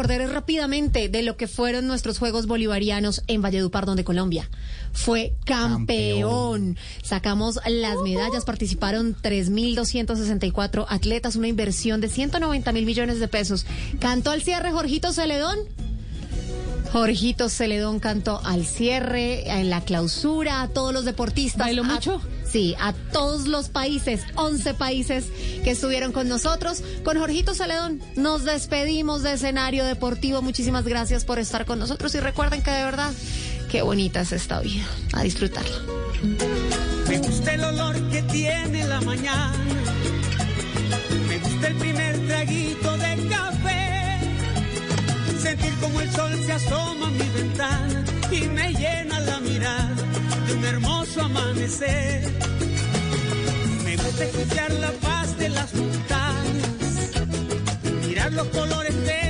Acordaré rápidamente de lo que fueron nuestros Juegos Bolivarianos en Valledupar, donde Colombia fue campeón. Sacamos las medallas, participaron 3.264 atletas, una inversión de 190 mil millones de pesos. Cantó al cierre Jorgito Celedón. Jorgito Celedón cantó al cierre, en la clausura, a todos los deportistas. ¿Bailó a- mucho? Sí, a todos los países, 11 países que estuvieron con nosotros. Con Jorgito Celedón nos despedimos de escenario deportivo. Muchísimas gracias por estar con nosotros y recuerden que de verdad, qué bonita es esta vida. A disfrutarla. Me gusta el olor que tiene la mañana. Me gusta el primer traguito de café. Sentir como el sol se asoma a mi ventana y me llena la mirada de un hermoso amanecer. Me gusta escuchar la paz de las montañas, mirar los colores del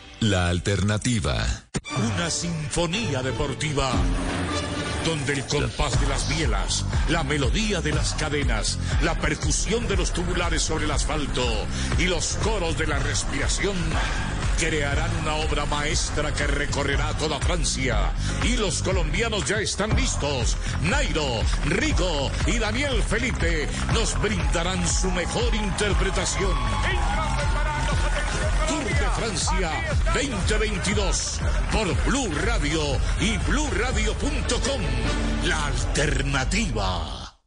la alternativa. Una sinfonía deportiva donde el compás de las bielas, la melodía de las cadenas, la percusión de los tubulares sobre el asfalto y los coros de la respiración crearán una obra maestra que recorrerá toda Francia. Y los colombianos ya están listos. Nairo, Rico y Daniel Felipe nos brindarán su mejor interpretación. Tour de Francia 2022 por Blue Radio y bluradio.com. La alternativa.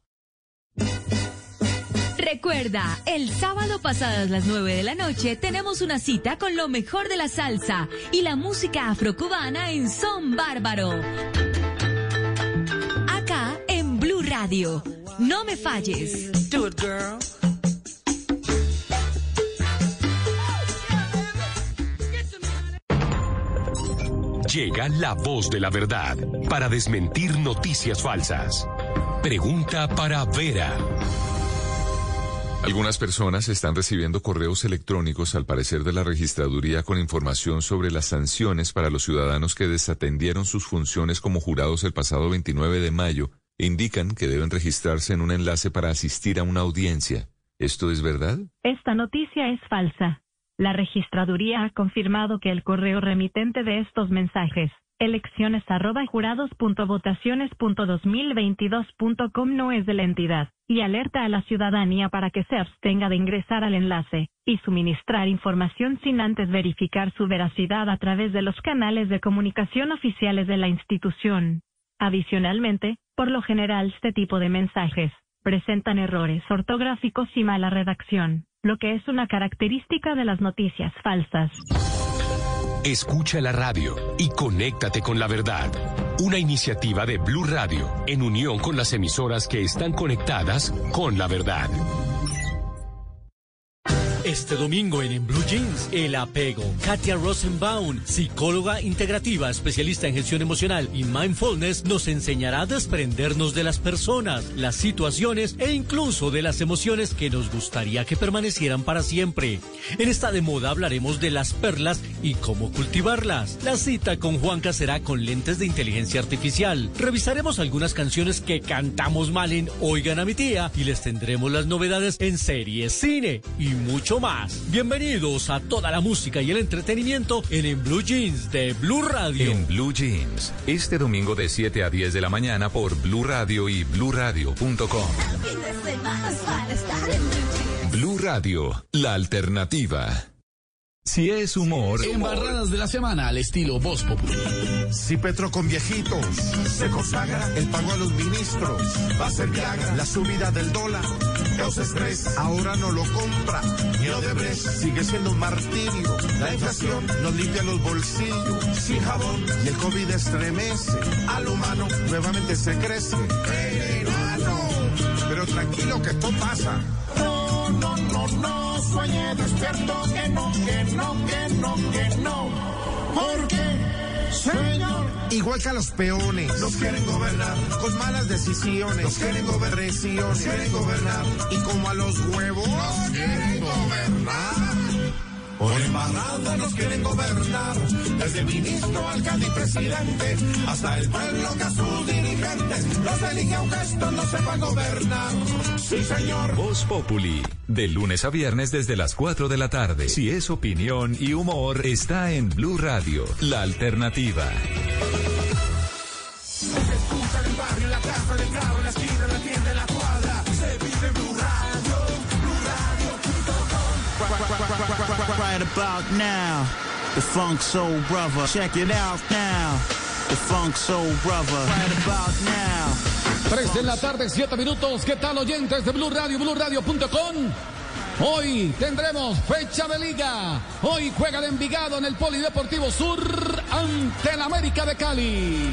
Recuerda, el sábado pasadas las 9 de la noche tenemos una cita con lo mejor de la salsa y la música afrocubana en Son Bárbaro. Acá en Blue Radio. No me falles. Do it, girl. Llega la voz de la verdad para desmentir noticias falsas. Pregunta para Vera. Algunas personas están recibiendo correos electrónicos, al parecer de la registraduría, con información sobre las sanciones para los ciudadanos que desatendieron sus funciones como jurados el pasado 29 de mayo e indican que deben registrarse en un enlace para asistir a una audiencia. ¿Esto es verdad? Esta noticia es falsa. La registraduría ha confirmado que el correo remitente de estos mensajes, elecciones arroba jurados punto votaciones punto 2022 punto com no es de la entidad. y alerta a la ciudadanía para que se abstenga de ingresar al enlace y suministrar información sin antes verificar su veracidad a través de los canales de comunicación oficiales de la institución. Adicionalmente, por lo general este tipo de mensajes presentan errores ortográficos y mala redacción, lo que es una característica de las noticias falsas. Escucha la radio y conéctate con la verdad. Una iniciativa de Blue Radio en unión con las emisoras que están conectadas con la verdad. Este domingo en, Blue Jeans, El Apego. Katia Rosenbaum, psicóloga integrativa, especialista en gestión emocional y mindfulness, nos enseñará a desprendernos de las personas, las situaciones e incluso de las emociones que nos gustaría que permanecieran para siempre. En esta de moda hablaremos de las perlas y cómo cultivarlas. La cita con Juanca será con lentes de inteligencia artificial. Revisaremos algunas canciones que cantamos mal en Oigan a mi tía y les tendremos las novedades en series, cine y mucho más. Bienvenidos a toda la música y el entretenimiento en, en Blue Jeans de Blue Radio. En Blue Jeans, este domingo de 7 a 10 de la mañana por Blue Radio y bluradio.com. Blue Radio, la alternativa. Si es humor, Embarradas de la semana al estilo Voz Populi. Si Petro con viejitos se consagra, el pago a los ministros va a ser Viagra. La subida del dólar causa estrés, ahora no lo compra. Ni Odebrecht sigue siendo un martirio. La inflación nos limpia los bolsillos sin jabón y el COVID estremece al humano. Nuevamente se crece. Verano. Pero tranquilo que esto pasa. No, no, no, no, sueñe despierto que no, que no, que no, que no. ¿Por qué, señor? Igual que a los peones. Nos quieren gobernar con malas decisiones. Nos quieren gobernar. Nos quieren gobernar. Y como a los huevos. Nos quieren gobernar. Por embarrada nos quieren gobernar, desde ministro, alcalde y presidente, hasta el pueblo que a sus dirigentes los elige aunque esto no sepa gobernar. Sí, señor. Voz Populi, de lunes a viernes desde las 4 de la tarde. Si es opinión y humor, está en Blue Radio, la alternativa. Right about now, the Funk Soul Brother. Check it out now, the Funk Soul Brother. Right about now. 3 de la tarde, 7 minutos. ¿Qué tal, oyentes de Blue Radio? Hoy tendremos fecha de liga. Hoy juega el Envigado en el Polideportivo Sur ante el América de Cali.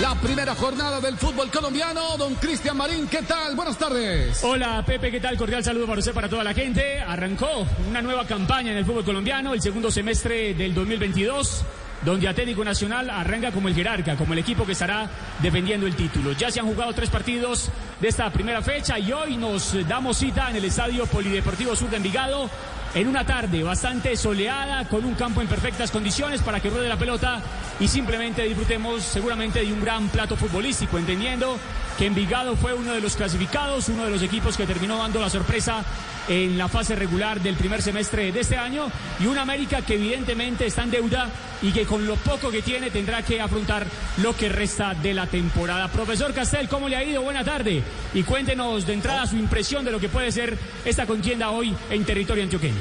La primera jornada del fútbol colombiano, don Cristian Marín, ¿qué tal? Buenas tardes. Hola Pepe, ¿qué tal? Cordial saludo para usted, para toda la gente. Arrancó una nueva campaña en el fútbol colombiano, el segundo semestre del 2022, donde Atlético Nacional arranca como el jerarca, como el equipo que estará defendiendo el título. Ya se han jugado tres partidos de esta primera fecha y hoy nos damos cita en el Estadio Polideportivo Sur de Envigado en una tarde bastante soleada, con un campo en perfectas condiciones para que ruede la pelota y simplemente disfrutemos seguramente de un gran plato futbolístico, entendiendo que Envigado fue uno de los clasificados, uno de los equipos que terminó dando la sorpresa en la fase regular del primer semestre de este año y un América que evidentemente está en deuda y que con lo poco que tiene tendrá que afrontar lo que resta de la temporada. Profesor Castel, ¿cómo le ha ido? Buena tarde y cuéntenos de entrada su impresión de lo que puede ser esta contienda hoy en territorio antioqueño.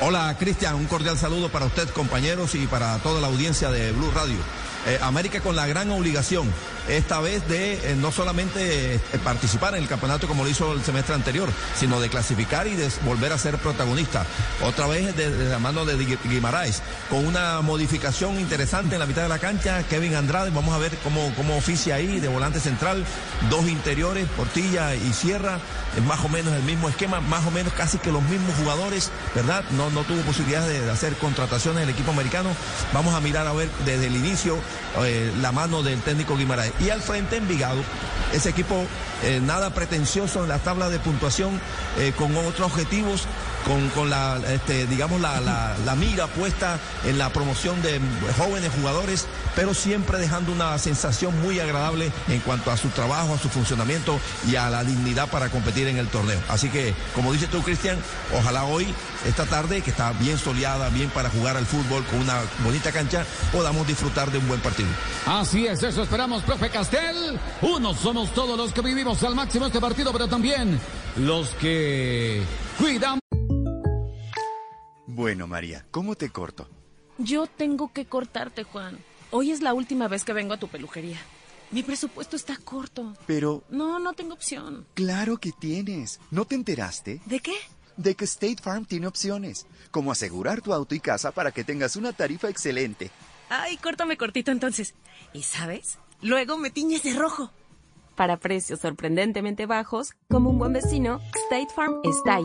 Hola Cristian, un cordial saludo para usted compañeros y para toda la audiencia de Blue Radio. Eh, América con la gran obligación esta vez de eh, no solamente eh, participar en el campeonato como lo hizo el semestre anterior, sino de clasificar y de volver a ser protagonista. Otra vez de, la mano de Gui- Guimaraes, con una modificación interesante en la mitad de la cancha, Kevin Andrade, vamos a ver cómo, cómo oficia ahí de volante central, dos interiores, Portilla y Sierra, es más o menos el mismo esquema, más o menos casi que los mismos jugadores, ¿verdad? No, no tuvo posibilidades de hacer contrataciones el equipo americano. Vamos a mirar a ver desde el inicio eh, la mano del técnico Guimaraes. Y al frente Envigado, ese equipo eh, nada pretencioso en la tabla de puntuación, eh, con otros objetivos, con, con la, este, digamos, la, mira puesta en la promoción de jóvenes jugadores, pero siempre dejando una sensación muy agradable en cuanto a su trabajo, a su funcionamiento y a la dignidad para competir en el torneo. Así que, como dices tú, Cristian, ojalá hoy, esta tarde, que está bien soleada, bien para jugar al fútbol con una bonita cancha, podamos disfrutar de un buen partido. Así es, eso esperamos, profe Castel. Unos somos todos los que vivimos al máximo este partido, pero también los que cuidan. Bueno, María, ¿cómo te corto? Yo tengo que cortarte, Juan. Hoy es la última vez que vengo a tu peluquería. Mi presupuesto está corto. Pero... No, no tengo opción. Claro que tienes. ¿No te enteraste? ¿De qué? De que State Farm tiene opciones, como asegurar tu auto y casa para que tengas una tarifa excelente. Ay, córtame cortito entonces. ¿Y sabes? Luego me tiñes de rojo. Para precios sorprendentemente bajos, como un buen vecino, State Farm está ahí.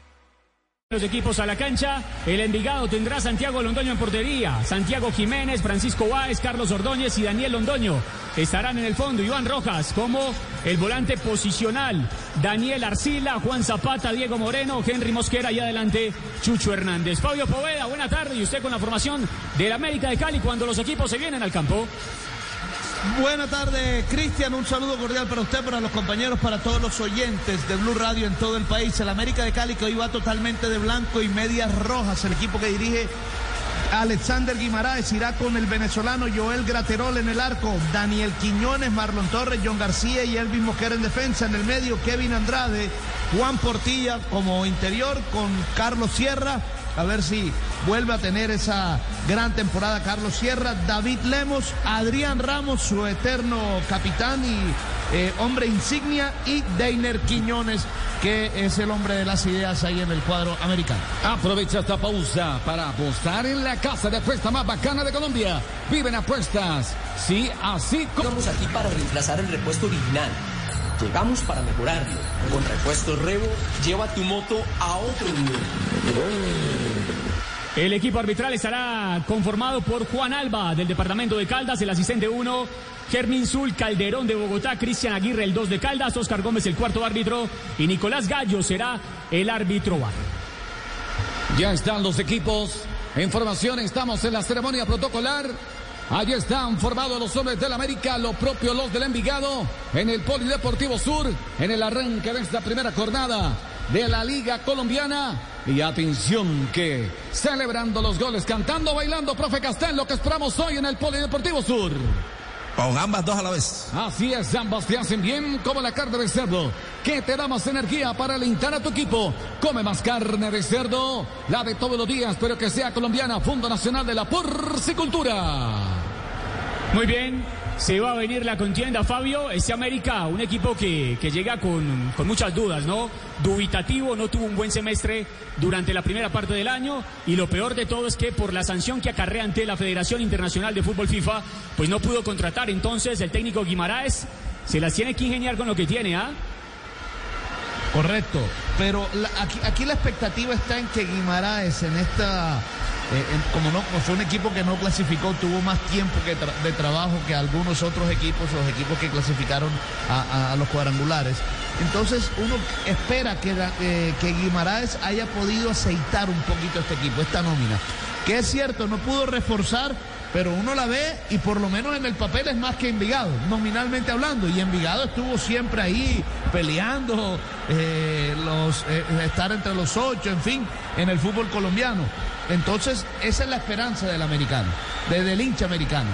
Los equipos a la cancha, el Envigado tendrá Santiago Londoño en portería, Santiago Jiménez, Francisco Báez, Carlos Ordóñez y Daniel Londoño. Estarán en el fondo Iván Rojas como el volante posicional, Daniel Arcila, Juan Zapata, Diego Moreno, Henry Mosquera y adelante Chucho Hernández. Fabio Poveda, buena tarde y usted con la formación del América de Cali cuando los equipos se vienen al campo. Buenas tardes, Cristian. Un saludo cordial para usted, para los compañeros, para todos los oyentes de Blue Radio en todo el país. El América de Cali que hoy va totalmente de blanco y medias rojas. El equipo que dirige Alexander Guimaraes irá con el venezolano Joel Graterol en el arco, Daniel Quiñones, Marlon Torres, John García y Elvis Mosquera en defensa. En el medio, Kevin Andrade, Juan Portilla como interior con Carlos Sierra. A ver si vuelve a tener esa gran temporada Carlos Sierra, David Lemos, Adrián Ramos, su eterno capitán y eh, hombre insignia, y Deiner Quiñones, que es el hombre de las ideas ahí en el cuadro americano. Aprovecha esta pausa para apostar en la casa de apuesta más bacana de Colombia. Viven apuestas. Sí, así como. Estamos aquí para reemplazar el repuesto original. Llegamos para mejorarlo. Con repuesto Revo, lleva tu moto a otro nivel. El equipo arbitral estará conformado por Juan Alba del departamento de Caldas, el asistente 1, Germín Zul Calderón de Bogotá, Cristian Aguirre el 2 de Caldas, Oscar Gómez el cuarto árbitro y Nicolás Gallo será el árbitro bar. Ya están los equipos en formación, estamos en la ceremonia protocolar. Allí están formados los hombres del América, lo propio los del Envigado, en el Polideportivo Sur, en el arranque de esta primera jornada de la Liga Colombiana. Y atención que celebrando los goles, cantando, bailando, profe Castel, lo que esperamos hoy en el Polideportivo Sur. Con ambas dos a la vez. Así es, ambas te hacen bien como la carne de cerdo, que te da más energía para alentar a tu equipo. Come más carne de cerdo, la de todos los días, pero que sea colombiana, Fondo Nacional de la Porcicultura. Muy bien, se va a venir la contienda, Fabio. Este América, un equipo que, que llega con, con, muchas dudas, ¿no? Dubitativo, no tuvo un buen semestre durante la primera parte del año. Y lo peor de todo es que por la sanción que acarrea ante la Federación Internacional de Fútbol FIFA, pues no pudo contratar. Entonces el técnico Guimaraes se las tiene que ingeniar con lo que tiene, ¿ah? Correcto, pero aquí, aquí la expectativa está en que Guimaraes en esta eh, como no fue un equipo que no clasificó, tuvo más tiempo de trabajo que algunos otros equipos, los equipos que clasificaron a los cuadrangulares. Entonces uno espera que, eh, que Guimaraes haya podido aceitar un poquito este equipo, esta nómina. Que es cierto, no pudo reforzar, pero uno la ve y por lo menos en el papel es más que Envigado, nominalmente hablando. Y Envigado estuvo siempre ahí peleando, eh, los, eh, estar entre los ocho, en fin, en el fútbol colombiano. Entonces, esa es la esperanza del americano, de, del hincha americano.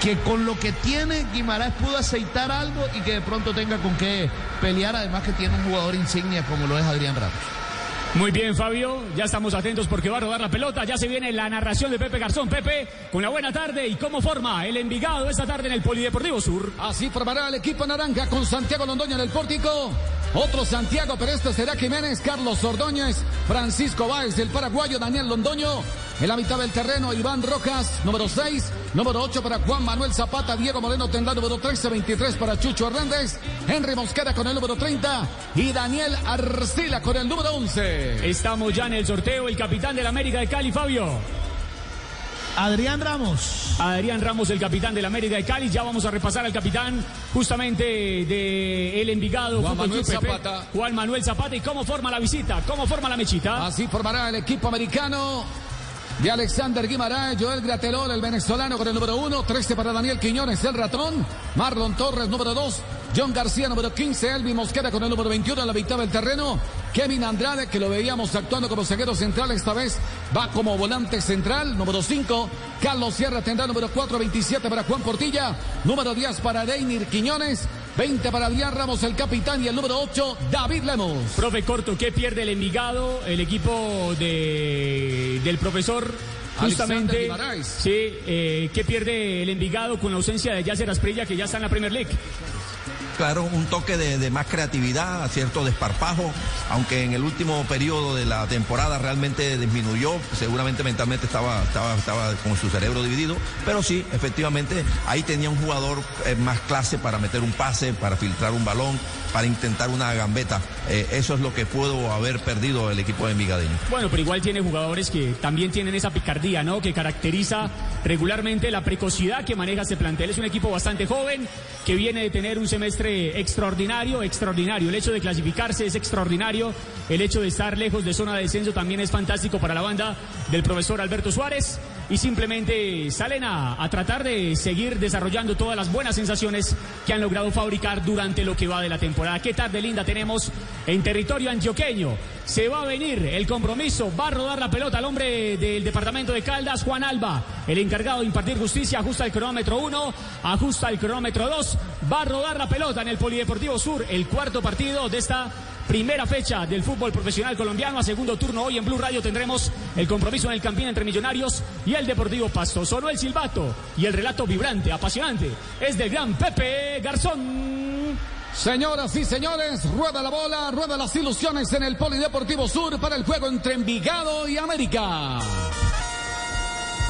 Que con lo que tiene Guimaraes pudo aceitar algo y que de pronto tenga con qué pelear, además que tiene un jugador insignia como lo es Adrián Ramos. Muy bien, Fabio. Ya estamos atentos porque va a rodar la pelota. Ya se viene la narración de Pepe Garzón. Pepe, con la buena tarde y cómo forma el Envigado esta tarde en el Polideportivo Sur. Así formará el equipo naranja con Santiago Londoño en el pórtico. Otro Santiago, pero este será Jiménez, Carlos Ordóñez, Francisco Báez, el paraguayo Daniel Londoño. En la mitad del terreno, Iván Rojas, número 6. Número 8 para Juan Manuel Zapata, Diego Moreno tendrá número 13, 23 para Chucho Hernández. Henry Mosquera con el número 30 y Daniel Arcila con el número 11. Estamos ya en el sorteo, el capitán de la América de Cali, Fabio. Adrián Ramos. Adrián Ramos, el capitán de la América de Cali. Ya vamos a repasar al capitán justamente de el Envigado. Juan Fútbol Manuel Club Pepe, Zapata. Juan Manuel Zapata. ¿Y cómo forma la visita? ¿Cómo forma la mechita? Así formará el equipo americano de Alexander Guimaraes, Joel Gratelol, el venezolano con el número 1, 13 para Daniel Quiñones, el ratón, Marlon Torres, número 2, John García, número 15, Elvi Mosquera con el número 21 en la mitad del terreno, Kevin Andrade, que lo veíamos actuando como zaguero central, esta vez va como volante central, número 5, Carlos Sierra tendrá número 4, 27 para Juan Portilla, número 10 para Deinir Quiñones, 20 para Adrián Ramos, el capitán, y el número 8, David Lemos. Profe Corto, ¿qué pierde el Envigado? El equipo de, del profesor. Justamente, sí, eh, ¿qué pierde el Envigado con la ausencia de Yasser Asprilla, que ya está en la Premier League? Claro, un toque de, más creatividad, cierto desparpajo, aunque en el último periodo de la temporada realmente disminuyó, seguramente mentalmente estaba, estaba, estaba con su cerebro dividido, pero sí, efectivamente, ahí tenía un jugador eh, más clase para meter un pase, para filtrar un balón, para intentar una gambeta. Eh, eso es lo que pudo haber perdido el equipo de Migadeño. Bueno, pero igual tiene jugadores que también tienen esa picardía, ¿no? Que caracteriza regularmente la precocidad que maneja ese plantel. Es un equipo bastante joven que viene de tener un semestre extraordinario, extraordinario. El hecho de clasificarse es extraordinario. El hecho de estar lejos de zona de descenso también es fantástico para la banda del profesor Alberto Suárez. Y simplemente salen a, a tratar de seguir desarrollando todas las buenas sensaciones que han logrado fabricar durante lo que va de la temporada. Qué tarde linda tenemos en territorio antioqueño. Se va a venir el compromiso, va a rodar la pelota al hombre del departamento de Caldas, Juan Alba, el encargado de impartir justicia, ajusta el cronómetro 1, ajusta el cronómetro 2, va a rodar la pelota en el Polideportivo Sur, el cuarto partido de esta primera fecha del fútbol profesional colombiano. A segundo turno hoy en Blue Radio tendremos el compromiso en el Campín entre Millonarios y el Deportivo Pasto. Sonó el silbato y el relato vibrante, apasionante, es del gran Pepe Garzón. Señoras y señores, rueda la bola, rueda las ilusiones en el Polideportivo Sur para el juego entre Envigado y América.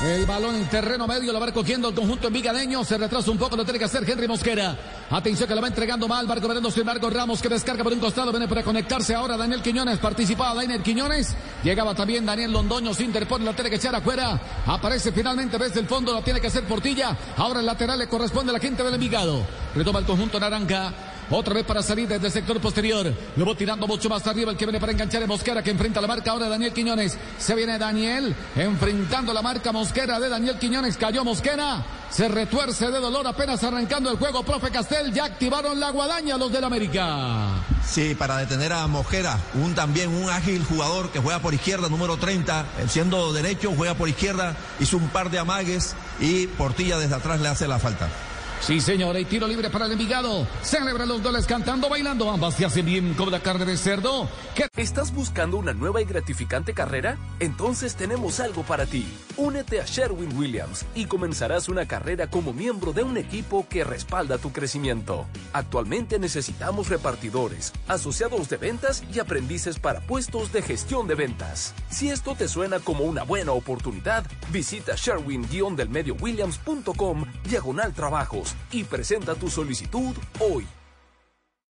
El balón en terreno medio lo va recogiendo el conjunto envigadeño. Se retrasa un poco, lo tiene que hacer Henry Mosquera. Atención que lo va entregando mal. Barco Verendo sin Marco Ramos que descarga por un costado. Viene para conectarse ahora Daniel Quiñones. Participaba Daniel Quiñones. Llegaba también Daniel Londoño. Se interpone, la tiene que echar afuera. Aparece finalmente desde el fondo, lo tiene que hacer Portilla. Ahora el lateral le corresponde a la gente del Envigado. Retoma el conjunto naranja. Otra vez para salir desde el sector posterior. Va tirando mucho más arriba el que viene para enganchar a Mosquera que enfrenta la marca ahora Daniel Quiñones. Se viene Daniel enfrentando la marca Mosquera de Daniel Quiñones. Cayó Mosquera. Se retuerce de dolor apenas arrancando el juego. Profe Castel ya activaron la guadaña los del América. Sí, para detener a Mosquera, un también un ágil jugador que juega por izquierda, número 30, eh, siendo derecho, juega por izquierda, hizo un par de amagues y Portilla desde atrás le hace la falta. Sí, señor, y tiro libre para el Envigado. Celebran los goles cantando, bailando. Ambas se hacen bien como la carne de cerdo. ¿Estás buscando una nueva y gratificante carrera? Entonces tenemos algo para ti. Únete a Sherwin Williams y comenzarás una carrera como miembro de un equipo que respalda tu crecimiento. Actualmente necesitamos repartidores, asociados de ventas y aprendices para puestos de gestión de ventas. Si esto te suena como una buena oportunidad, visita sherwin-williams.com diagonal trabajos y presenta tu solicitud hoy.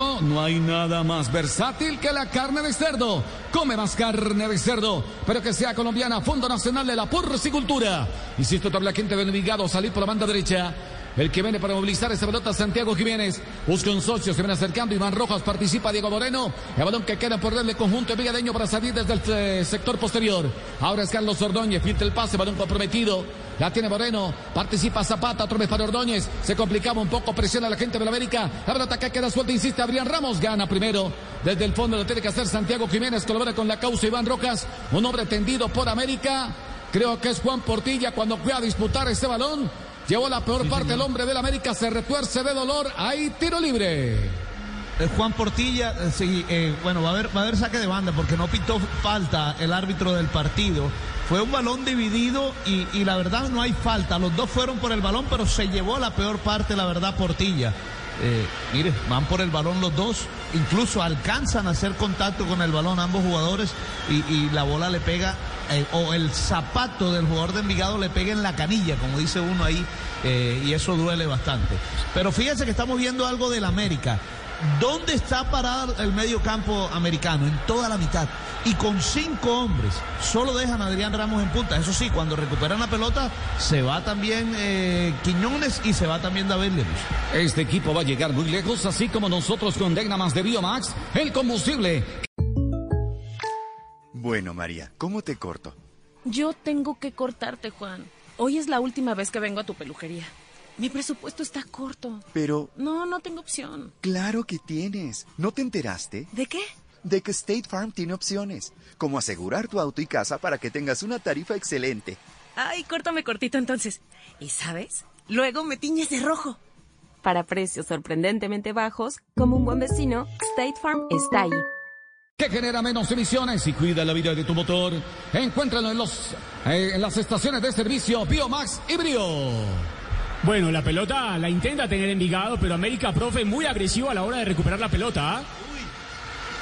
No, hay nada más versátil que la carne de cerdo. Come más carne de cerdo, pero que sea colombiana. Fondo Nacional de la Porcicultura. Insisto, tabla quinta del Envigado, salir por la banda derecha. El que viene para movilizar esa pelota, Santiago Jiménez. Busca un socio, se viene acercando. Iván Rojas participa, Diego Moreno. El balón que queda por el conjunto de Villadeño para salir desde el eh, sector posterior. Ahora es Carlos Ordóñez, filtra el pase, balón comprometido. La tiene Moreno, participa Zapata, otra vez para Ordóñez. Se complicaba un poco, presiona a la gente de la América. La pelota que queda suelta, insiste Adrián Ramos, gana primero. Desde el fondo lo tiene que hacer Santiago Jiménez, colabora con la causa Iván Rojas. Un hombre tendido por América. Creo que es Juan Portilla cuando fue a disputar este balón. Llevó la peor parte el hombre del América, se retuerce de dolor. Ahí tiro libre. Eh, Juan Portilla, eh, sí, eh, bueno, va a, haber, va a haber saque de banda porque no pitó falta el árbitro del partido. Fue un balón dividido y, y, la verdad no hay falta. Los dos fueron por el balón, pero se llevó la peor parte, la verdad, Portilla. Eh, mire, van por el balón los dos, incluso alcanzan a hacer contacto con el balón ambos jugadores y, y la bola le pega, o el zapato del jugador de Envigado le pega en la canilla, como dice uno ahí, y eso duele bastante. Pero fíjense que estamos viendo algo del América. ¿Dónde está parado el medio campo americano? En toda la mitad. Y con cinco hombres. Solo dejan a Adrián Ramos en punta. Eso sí, cuando recuperan la pelota, se va también eh, Quiñones y se va también David Lemus. Este equipo va a llegar muy lejos, así como nosotros con Dynamax de Biomax, el combustible. Bueno, María, ¿cómo te corto? Yo tengo que cortarte, Juan. Hoy es la última vez que vengo a tu peluquería. Mi presupuesto está corto. Pero... No, no tengo opción. Claro que tienes. ¿No te enteraste? ¿De qué? De que State Farm tiene opciones, como asegurar tu auto y casa para que tengas una tarifa excelente. Ay, córtame cortito entonces. ¿Y sabes? Luego me tiñes de rojo. Para precios sorprendentemente bajos, como un buen vecino, State Farm está ahí. Que genera menos emisiones y cuida la vida de tu motor. Encuéntralo en, los, eh, en las estaciones de servicio Biomax y Brio. Bueno, la pelota la intenta tener Envigado, pero América, profe, muy agresivo a la hora de recuperar la pelota. ¿ah?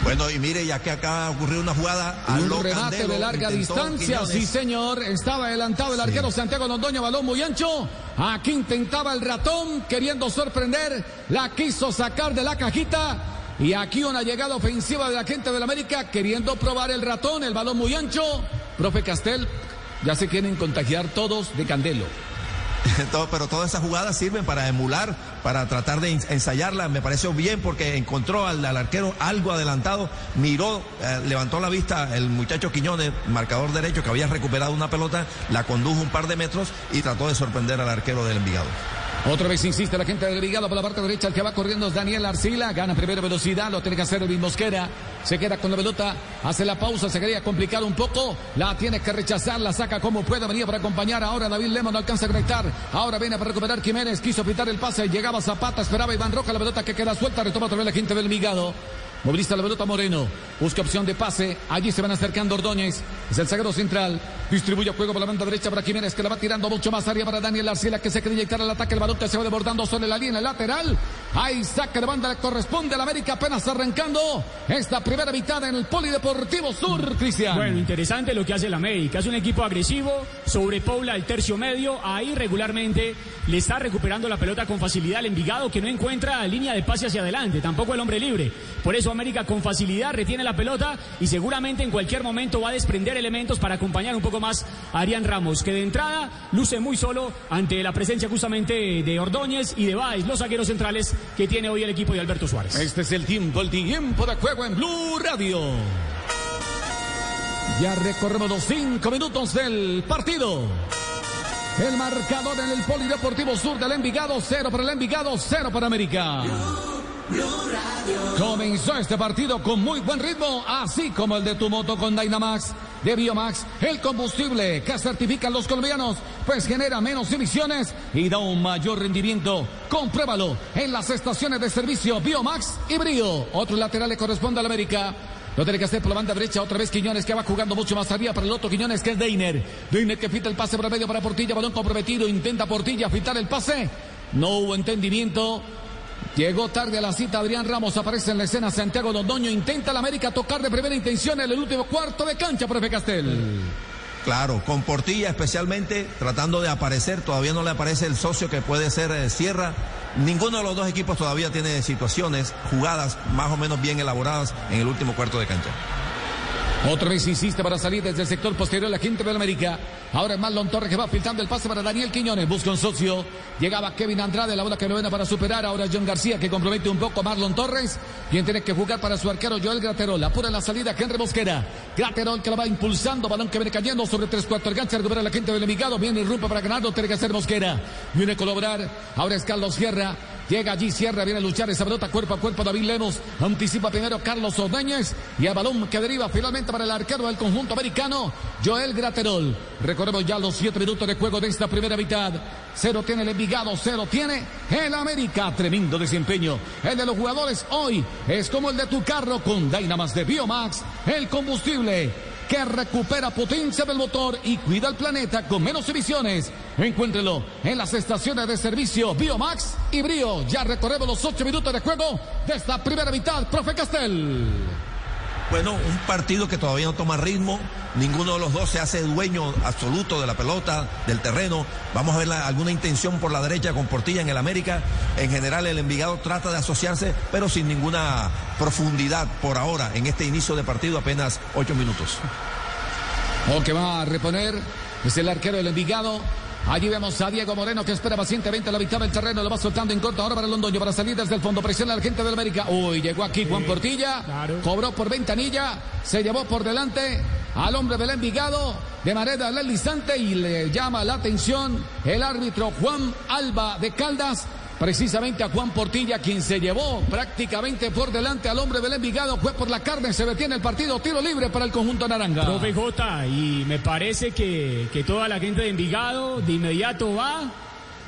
Bueno, y mire, ya que acá ocurrió una jugada a Un lo remate Candelo, de larga distancia, Quiñones. sí señor. Estaba adelantado el arquero Santiago Londoño, balón muy ancho. Aquí intentaba el ratón, queriendo sorprender. La quiso sacar de la cajita. Y aquí una llegada ofensiva de la gente del América, queriendo probar el ratón, el balón muy ancho. Profe Castel, ya se quieren contagiar todos de Candelo. Pero todas esas jugadas sirven para emular, para tratar de ens- ensayarla. Me pareció bien porque encontró al, al arquero algo adelantado, miró, eh, levantó la vista el muchacho Quiñones, marcador derecho, que había recuperado una pelota, la condujo un par de metros y trató de sorprender al arquero del Envigado. Otra vez insiste la gente del Brigado por la parte derecha. El que va corriendo es Daniel Arcila. Gana primera velocidad. Lo tiene que hacer Edwin Mosquera. Se queda con la pelota. Hace la pausa. Se quería complicar un poco. La tiene que rechazar. La saca como puede. Venía para acompañar. Ahora David Lemo no alcanza a conectar. Ahora viene para recuperar Jiménez. Quiso pitar el pase. Llegaba Zapata. Esperaba Iván Roja. La pelota que queda suelta. Retoma otra vez la gente del Brigado. Moviliza la pelota Moreno. Busca opción de pase. Allí se van acercando Ordóñez. Es el zaguero central. Distribuye juego por la banda derecha para Jiménez que la va tirando mucho más arriba para Daniel Arcila que se quiere inyectar al ataque. El balón que se va desbordando sobre la línea lateral. Ahí saca de banda le corresponde al América apenas arrancando esta primera mitad en el Polideportivo Sur, Cristian. Bueno, interesante lo que hace el América. Es un equipo agresivo, sobrepobla el tercio medio. Ahí regularmente le está recuperando la pelota con facilidad al Envigado que no encuentra línea de pase hacia adelante, tampoco el hombre libre. Por eso América con facilidad retiene la pelota y seguramente en cualquier momento va a desprender elementos para acompañar un poco más a Arián Ramos, que de entrada luce muy solo ante la presencia justamente de Ordóñez y de Báez, los zagueros centrales que tiene hoy el equipo de Alberto Suárez. Este es el tiempo, el tiempo de juego en Blue Radio. Ya recorremos los cinco minutos del partido. El marcador en el Polideportivo Sur del Envigado, cero para el Envigado, cero para América. Comenzó este partido con muy buen ritmo, así como el de tu moto con Dynamax de Biomax, el combustible que certifican los colombianos, pues genera menos emisiones y da un mayor rendimiento. Compruébalo en las estaciones de servicio Biomax y Brío. Otro lateral le corresponde al América. Lo tiene que hacer por la banda derecha otra vez Quiñones que va jugando mucho más arriba para el otro Quiñones que es Deiner. Deiner que fita el pase por medio para Portilla, balón comprometido, intenta Portilla fitar el pase. No hubo entendimiento. Llegó tarde a la cita Adrián Ramos, aparece en la escena Santiago Londoño, intenta la América tocar de primera intención en el último cuarto de cancha, profe Castel. Claro, con Portilla especialmente tratando de aparecer, todavía no le aparece el socio que puede ser eh, Sierra. Ninguno de los dos equipos todavía tiene situaciones, jugadas más o menos bien elaboradas en el último cuarto de cancha. Otra vez insiste para salir desde el sector posterior la gente de América. Ahora Marlon Torres que va filtrando el pase para Daniel Quiñones. Busca un socio. Llegaba Kevin Andrade, la bola que lo para superar. Ahora John García que compromete un poco a Marlon Torres. Quien tiene que jugar para su arquero Joel Graterol. Apura la salida Henry Mosquera. Graterol que la va impulsando. Balón que viene cayendo sobre 3-4. El gancho recupera la gente del Envigado. Viene el para ganarlo. Tiene que hacer Mosquera. Viene a colaborar. Ahora es Carlos Sierra. Llega allí Sierra, viene a luchar esa pelota cuerpo a cuerpo David Lemos. Anticipa primero Carlos Ordóñez y a balón que deriva finalmente para el arquero del conjunto americano, Joel Graterol. Recordemos ya los siete minutos de juego de esta primera mitad. Cero tiene el Envigado, cero tiene el América. Tremendo desempeño. El de los jugadores hoy es como el de tu carro con Dynamas de Biomax. El combustible que recupera potencia del motor y cuida el planeta con menos emisiones. Encuéntrelo en las estaciones de servicio Biomax y Brio. Ya recorremos los ocho minutos de juego de esta primera mitad, profe Castel. Bueno, un partido que todavía no toma ritmo, ninguno de los dos se hace dueño absoluto de la pelota, del terreno. Vamos a ver alguna intención por la derecha con Portilla en el América. En general el Envigado trata de asociarse, pero sin ninguna profundidad por ahora en este inicio de partido, apenas ocho minutos. O que va a reponer es el arquero del Envigado. Allí vemos a Diego Moreno que espera pacientemente la mitad del terreno. Lo va soltando en corto ahora para Londoño para salir desde el fondo. Presiona a la gente del América. Uy, llegó aquí Juan Portilla. Cobró por ventanilla. Se llevó por delante al hombre del Envigado de manera deslizante y le llama la atención el árbitro Juan Alba de Caldas precisamente a Juan Portilla, quien se llevó prácticamente por delante al hombre del Envigado, fue por la carne, se detiene el partido, tiro libre para el conjunto naranja. Profe J, y me parece que, que toda la gente de Envigado de inmediato va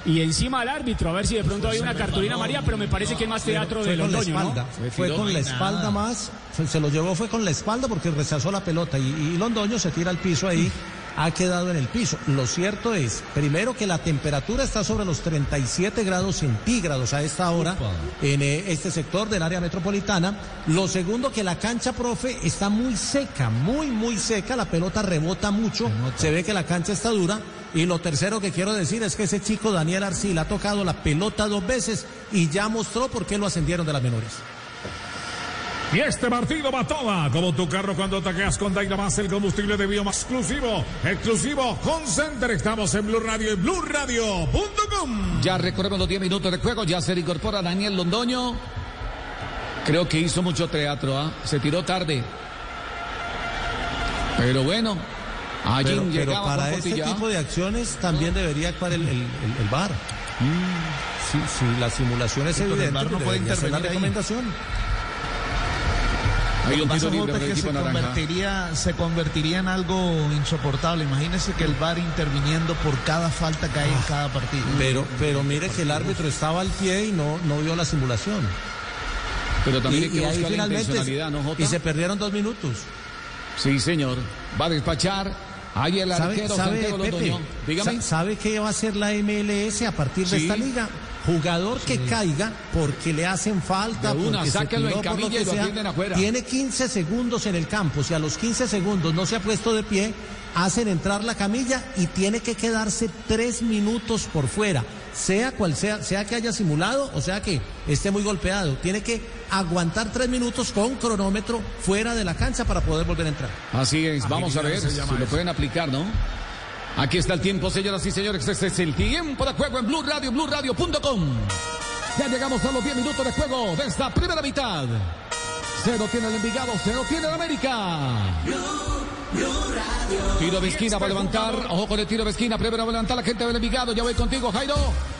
y encima al árbitro, a ver si de pronto hay una cartulina María, pero me parece que es más teatro de Londoño, ¿no? Fue con la espalda más, se lo llevó fue con la espalda porque rechazó la pelota y, y Londoño se tira al piso ahí ha quedado en el piso. Lo cierto es, primero, que la temperatura está sobre los 37 grados centígrados a esta hora en eh, este sector del área metropolitana. Lo segundo, que la cancha, profe, está muy seca, muy, muy seca. La pelota rebota mucho. Se ve que la cancha está dura. Y lo tercero que quiero decir es que ese chico Daniel Arcila ha tocado la pelota dos veces y ya mostró por qué lo ascendieron de las menores. Y este partido va toda, como tu carro cuando taqueas con Dynamax, el combustible de bioma exclusivo, exclusivo con Center. Estamos en Blue Radio y BlueRadio.com. Ya recorremos los 10 minutos de juego, ya se incorpora Daniel Londoño. Creo que hizo mucho teatro, ¿ah? se tiró tarde. Pero bueno, allí pero, pero para este tipo de acciones también debería actuar el, el, el, el VAR. Si, si la simulación es Sí, el VAR no puede ser la intervenir ahí. Hay un tiro libre para el se naranja. convertiría, se convertiría en algo insoportable. Imagínese que el VAR interviniendo por cada falta que hay en cada partido. Pero, pero mire que el árbitro estaba al pie y no, no vio la simulación. Pero también hay Y- que y ahí buscar la finalmente intencionalidad, ¿no, Jota? Y se perdieron dos minutos. Sí, señor. Va a despachar. Ahí el ¿Sabe, arquero sabe, Santiago Pepe? Dígame. Sa- ¿Sabe qué va a hacer la MLS a partir de Sí. esta liga? Jugador que caiga porque le hacen falta, De una, porque se sáquenlo en por lo que y lo sea, afuera. tiene 15 segundos en el campo. Si a los 15 segundos no se ha puesto de pie, hacen entrar la camilla y tiene que quedarse tres minutos por fuera. Sea cual sea, sea que haya simulado o sea que esté muy golpeado. Tiene que aguantar tres minutos con cronómetro fuera de la cancha para poder volver a entrar. Así es, vamos a ver si lo pueden aplicar, ¿no? Aquí está el tiempo, señoras y señores. Este es el tiempo de juego en Blue Radio, BlueRadio.com. Ya llegamos a los 10 minutos de juego de esta primera mitad. Cero tiene el Envigado, cero tiene el América. Tiro de esquina va a levantar. Ojo con el tiro de esquina. Primero va a levantar la gente del Envigado. Ya voy contigo, Jairo.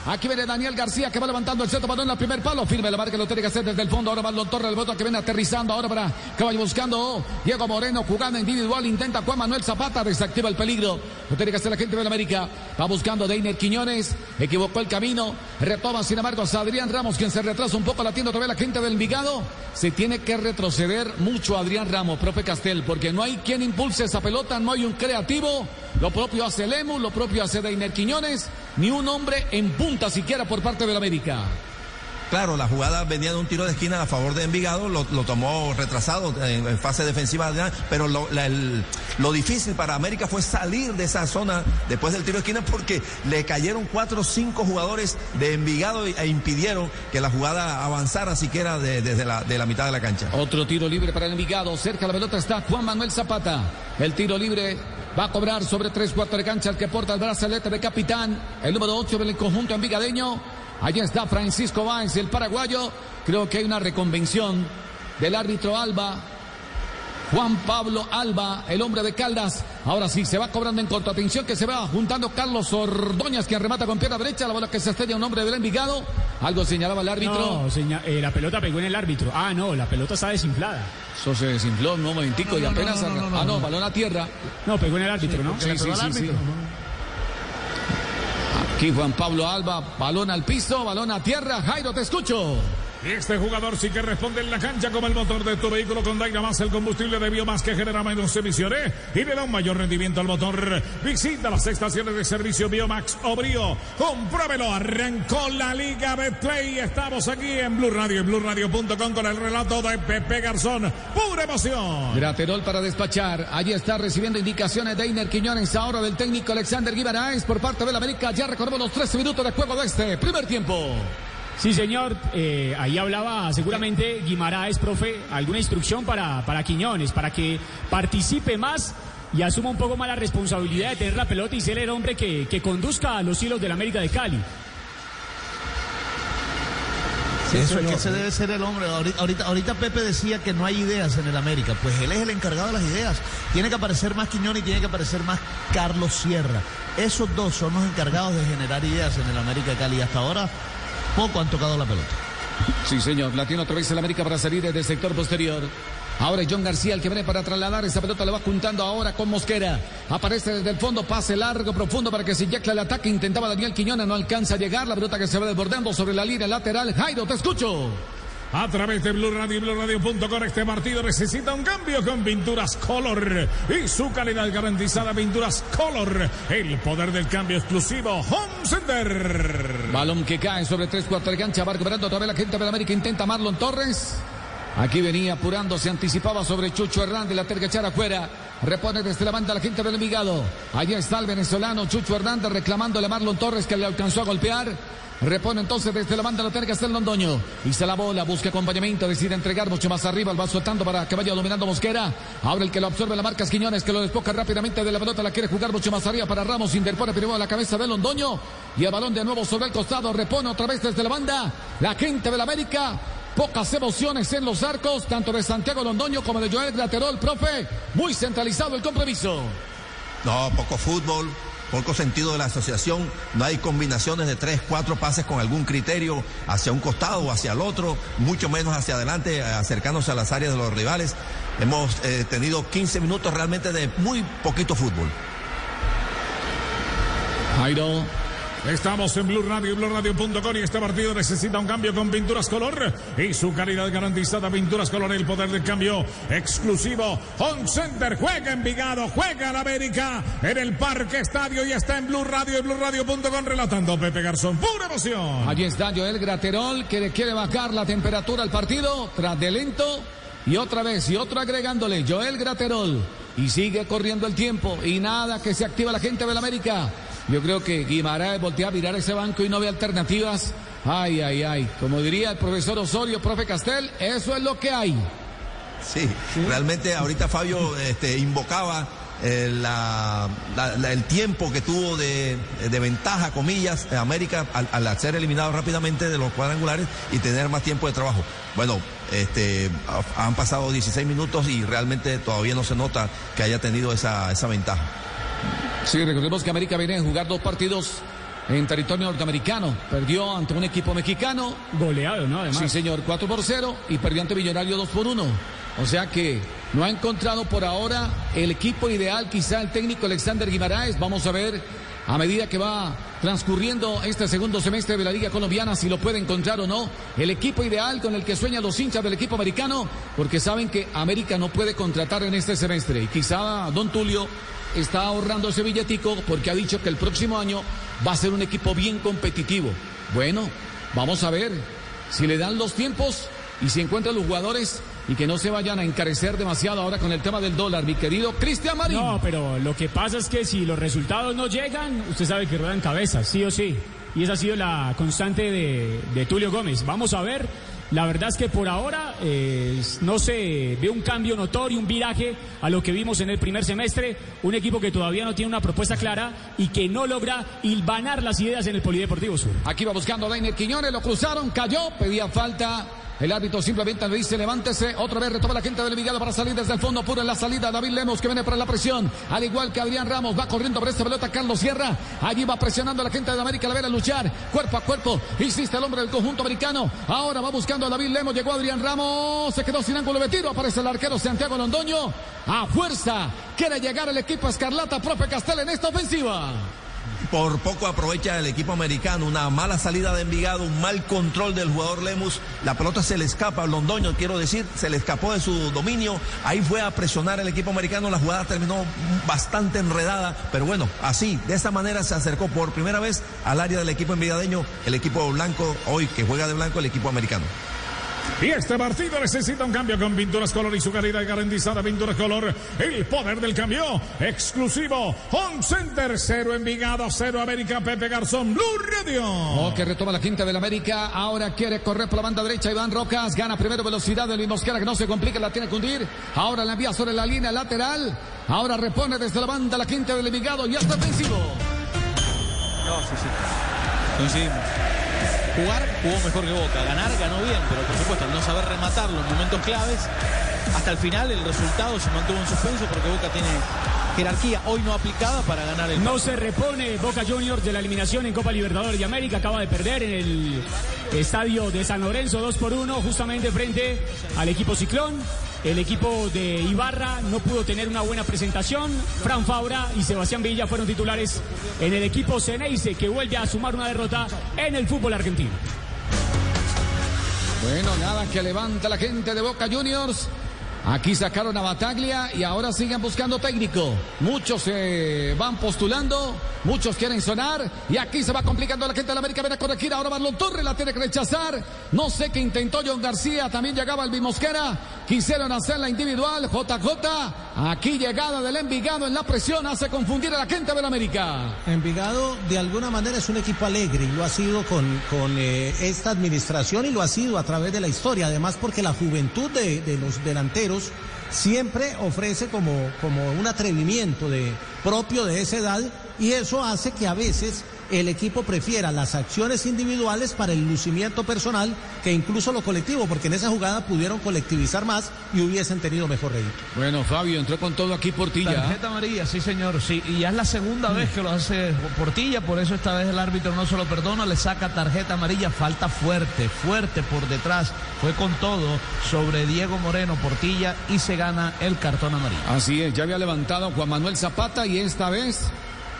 Aquí viene Daniel García que va levantando el centro balón el primer palo. Firme la marca, lo tiene que hacer desde el fondo. Ahora Marlon Torres, el voto que viene aterrizando ahora para Caballo buscando. Diego Moreno jugando individual. Intenta Juan Manuel Zapata. Desactiva el peligro. Lo tiene que hacer la gente del América. Va buscando Deiner Quiñones. Equivocó el camino. Retoma, sin embargo, a Adrián Ramos, quien se retrasa un poco latiendo otra vez la gente del Envigado. Se tiene que retroceder mucho Adrián Ramos, profe Castel, porque no hay quien impulse esa pelota, no hay un creativo. Lo propio hace Lemus, lo propio hace Deiner Quiñones, ni un hombre en punta siquiera por parte del América. Claro, la jugada venía de un tiro de esquina a favor de Envigado, lo, tomó retrasado en, fase defensiva, pero lo, lo difícil para América fue salir de esa zona después del tiro de esquina porque le cayeron cuatro o cinco jugadores de Envigado e impidieron que la jugada avanzara siquiera de, desde la, mitad de la cancha. Otro tiro libre para Envigado, cerca de la pelota está Juan Manuel Zapata. El tiro libre va a cobrar sobre tres cuartos de cancha el que porta el brazalete de capitán, el número 8 del conjunto envigadeño. Allí está Francisco Báez, el paraguayo. Creo que hay una reconvención del árbitro Alba. Juan Pablo Alba, el hombre de Caldas. Ahora sí, se va cobrando en corto. Atención que se va juntando Carlos Ordóñez, quien remata con pierna derecha. La bola que se estrella un hombre del Envigado. Algo señalaba el árbitro. No, seña- eh, la pelota pegó en el árbitro. Ah, no, la pelota está desinflada. Eso se desinfló un momentico y apenas. no, no, no, ah, no, no. balón a tierra. No, pegó en el árbitro, ¿no? Sí, sí, sí, sí. Aquí Juan Pablo Alba, balón al piso, balón a tierra. Jairo, te escucho. Este jugador sí que responde en la cancha como el motor de tu vehículo con Dynamax, el combustible de biomás que genera menos emisiones y le da un mayor rendimiento al motor. Visita las estaciones de servicio Biomax o Brio. Compruébelo. Arrancó la Liga Betplay. Estamos aquí en Blue Radio y BlueRadio.com con el relato de Pepe Garzón. Pura emoción. Graterol para despachar. Allí está recibiendo indicaciones de Einer Quiñones ahora del técnico Alexander Guimaraes por parte del América. Ya recordemos los 13 minutos de juego de este primer tiempo. Sí, señor. Eh, ahí hablaba seguramente Guimaraes, profe, alguna instrucción para, para Quiñones, para que participe más y asuma un poco más la responsabilidad de tener la pelota y ser el hombre que, que conduzca a los hilos del América de Cali. Eso es que ese debe ser el hombre. Ahorita, ahorita, ahorita Pepe decía que no hay ideas en el América. Pues él es el encargado de las ideas. Tiene que aparecer más Quiñones y tiene que aparecer más Carlos Sierra. Esos dos son los encargados de generar ideas en el América de Cali. Y hasta ahora poco han tocado la pelota. Sí, señor. La tiene otra vez el América para salir desde el sector posterior. Ahora John García el que viene para trasladar esa pelota, le va juntando ahora con Mosquera. Aparece desde el fondo, pase largo, profundo para que se inyecte el ataque. Intentaba Daniel Quiñones, no alcanza a llegar. La pelota que se va desbordando sobre la línea lateral. Jairo, te escucho. A través de Blue Radio y BlueRadio.com este partido necesita un cambio con Pinturas Color y su calidad garantizada Pinturas Color. El poder del cambio exclusivo Home. Balón que cae sobre tres cuartos de cancha. Va recuperando otra vez la gente de América. Intenta Marlon Torres. Aquí venía apurando, se anticipaba sobre Chucho Hernández, la terca echar afuera. Repone desde la banda la gente del Envigado. Allí está el venezolano Chucho Hernández reclamándole a Marlon Torres que le alcanzó a golpear. Repone entonces desde la banda la terca está el Londoño. Y se la bola, busca acompañamiento, decide entregar mucho más arriba. Va soltando para que vaya dominando Mosquera. Ahora el que lo absorbe la marca es Quiñones, que lo despoca rápidamente de la pelota. La quiere jugar mucho más arriba para Ramos. Interpone primero la cabeza de Londoño. Y el balón de nuevo sobre el costado. Repone otra vez desde la banda. La gente del América. Pocas emociones en los arcos, tanto de Santiago Londoño como de Joel Glaterol, profe. Muy centralizado el compromiso. No, poco fútbol, poco sentido de la asociación. No hay combinaciones de tres, cuatro pases con algún criterio hacia un costado o hacia el otro, mucho menos hacia adelante, eh, acercándose a las áreas de los rivales. Hemos eh, tenido 15 minutos realmente de muy poquito fútbol. Jairo. Estamos en Blue Radio y BlueRadio.com y este partido necesita un cambio con Pinturas Color y su calidad garantizada Pinturas Color, el poder del cambio exclusivo. Home Center juega en Vigado, juega en América en el Parque Estadio y está en Blue Radio y BlueRadio.com relatando Pepe Garzón. Pura emoción. Allí está Joel Graterol que le quiere bajar la temperatura al partido tras de lento y otra vez y otro agregándole Joel Graterol y sigue corriendo el tiempo y nada que se activa la gente del América. Yo creo que Guimaraes voltea a mirar ese banco y no ve alternativas. Ay, ay, ay. Como diría el profesor Osorio, profe Castel, eso es lo que hay. Sí, realmente ahorita Fabio este, invocaba eh, el tiempo que tuvo de, ventaja, comillas, eh, América al, ser eliminado rápidamente de los cuadrangulares y tener más tiempo de trabajo. Bueno, este, ha- han pasado 16 minutos y realmente todavía no se nota que haya tenido esa, esa ventaja. Sí, recordemos que América viene a jugar dos partidos en territorio norteamericano. Perdió ante un equipo mexicano. Goleado, ¿no? Además. Sí, señor, 4 por 0 y perdió ante Millonario 2 por 1. O sea que no ha encontrado por ahora el equipo ideal, quizá el técnico Alexander Guimaraes. Vamos a ver a medida que va transcurriendo este segundo semestre de la Liga Colombiana si lo puede encontrar o no. El equipo ideal con el que sueñan los hinchas del equipo americano, porque saben que América no puede contratar en este semestre. Y quizá Don Tulio está ahorrando ese billetico porque ha dicho que el próximo año va a ser un equipo bien competitivo. Bueno, vamos a ver. si le dan los tiempos y si encuentran los jugadores y que no se vayan a encarecer demasiado ahora con el tema del dólar, mi querido Cristian Marín. No, pero lo que pasa es que si los resultados no llegan, usted sabe que ruedan cabezas, sí o sí. Y esa ha sido la constante de, de Tulio Gómez. Vamos a ver. La verdad es que por ahora eh, no se ve un cambio notorio, un viraje a lo que vimos en el primer semestre. Un equipo que todavía no tiene una propuesta clara y que no logra hilvanar las ideas en el Polideportivo Sur. Aquí va buscando a Dainer Quiñones, lo cruzaron, cayó, pedía falta. El árbitro simplemente le dice levántese. Otra vez retoma la gente del Envigado para salir desde el fondo puro en la salida. David Lemos que viene para la presión. Al igual que Adrián Ramos va corriendo por esta pelota. Carlos Sierra. Allí va presionando a la gente de América. La ver a luchar cuerpo a cuerpo. Insiste el hombre del conjunto americano. Ahora va buscando a David Lemos. Llegó Adrián Ramos. Se quedó sin ángulo de tiro. Aparece el arquero Santiago Londoño. A fuerza. Quiere llegar el equipo Escarlata. Profe Castel en esta ofensiva. Por poco aprovecha el equipo americano, una mala salida de Envigado, un mal control del jugador Lemus. La pelota se le escapa a Londoño, quiero decir, se le escapó de su dominio. Ahí fue a presionar el equipo americano. La jugada terminó bastante enredada, pero bueno, así, de esta manera se acercó por primera vez al área del equipo envigadeño, el equipo blanco, hoy que juega de blanco, el equipo americano. Y este partido necesita un cambio con Pinturas Color y su calidad garantizada. Pinturas Color, el poder del cambio. Exclusivo. Home Center, cero Envigado, cero América. Pepe Garzón, Blue Radio. Oh, que retoma la quinta del América. Ahora quiere correr por la banda derecha. Iván Rocas gana primero velocidad de Luis Mosquera, que no se complica, la tiene que hundir. Ahora la envía sobre la línea lateral. Ahora repone desde la banda la quinta del Envigado y hasta ofensivo. No, sí, sí. Coincidimos jugar jugó mejor que Boca, ganar ganó bien, pero por supuesto al no saber rematarlo en momentos claves, hasta el final el resultado se mantuvo en suspenso porque Boca tiene jerarquía hoy no aplicada para ganar el No se repone Boca Juniors de la eliminación en Copa Libertadores de América, acaba de perder en el estadio de San Lorenzo 2 por 1 justamente frente al equipo Ciclón. El equipo de Ibarra no pudo tener una buena presentación. Fran Fabra y Sebastián Villa fueron titulares en el equipo Ceneice que vuelve a sumar una derrota en el fútbol argentino. Bueno, nada que levanta la gente de Boca Juniors. Aquí sacaron a Bataglia y ahora siguen buscando técnico. Muchos se van postulando, muchos quieren sonar y aquí se va complicando la gente de la América. Viene a corregir ahora Marlon Torres, la tiene que rechazar. No sé qué intentó John García, también llegaba el Mosquera. Quisieron hacer la individual. JJ, aquí llegada del Envigado en la presión hace confundir a la gente de la América. Envigado de alguna manera es un equipo alegre y lo ha sido con, con eh, esta administración y lo ha sido a través de la historia. Además porque la juventud de, de los delanteros siempre ofrece como, como un atrevimiento de, propio de esa edad y eso hace que a veces el equipo prefiera las acciones individuales para el lucimiento personal que incluso lo colectivo, porque en esa jugada pudieron colectivizar más y hubiesen tenido mejor rédito. Bueno, Fabio, entró con todo aquí Portilla. Tarjeta amarilla, sí señor, sí, y ya es la segunda vez que lo hace Portilla, por eso esta vez el árbitro no se lo perdona, le saca tarjeta amarilla, falta fuerte, fuerte por detrás, fue con todo sobre Diego Moreno Portilla y se gana el cartón amarillo. Así es, ya había levantado Juan Manuel Zapata y esta vez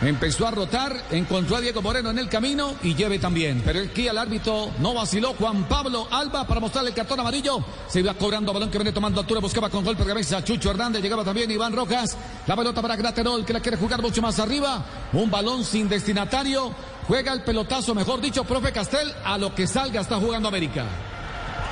Empezó a rotar, encontró a Diego Moreno en el camino y lleve también. Pero aquí el árbitro no vaciló. Juan Pablo Alba para mostrarle el cartón amarillo. Se iba cobrando balón que viene tomando altura. Buscaba con golpe de cabeza Chucho Hernández. Llegaba también Iván Rojas. La pelota para Graterol que la quiere jugar mucho más arriba. Un balón sin destinatario. Juega el pelotazo, mejor dicho, profe Castel. A lo que salga está jugando América.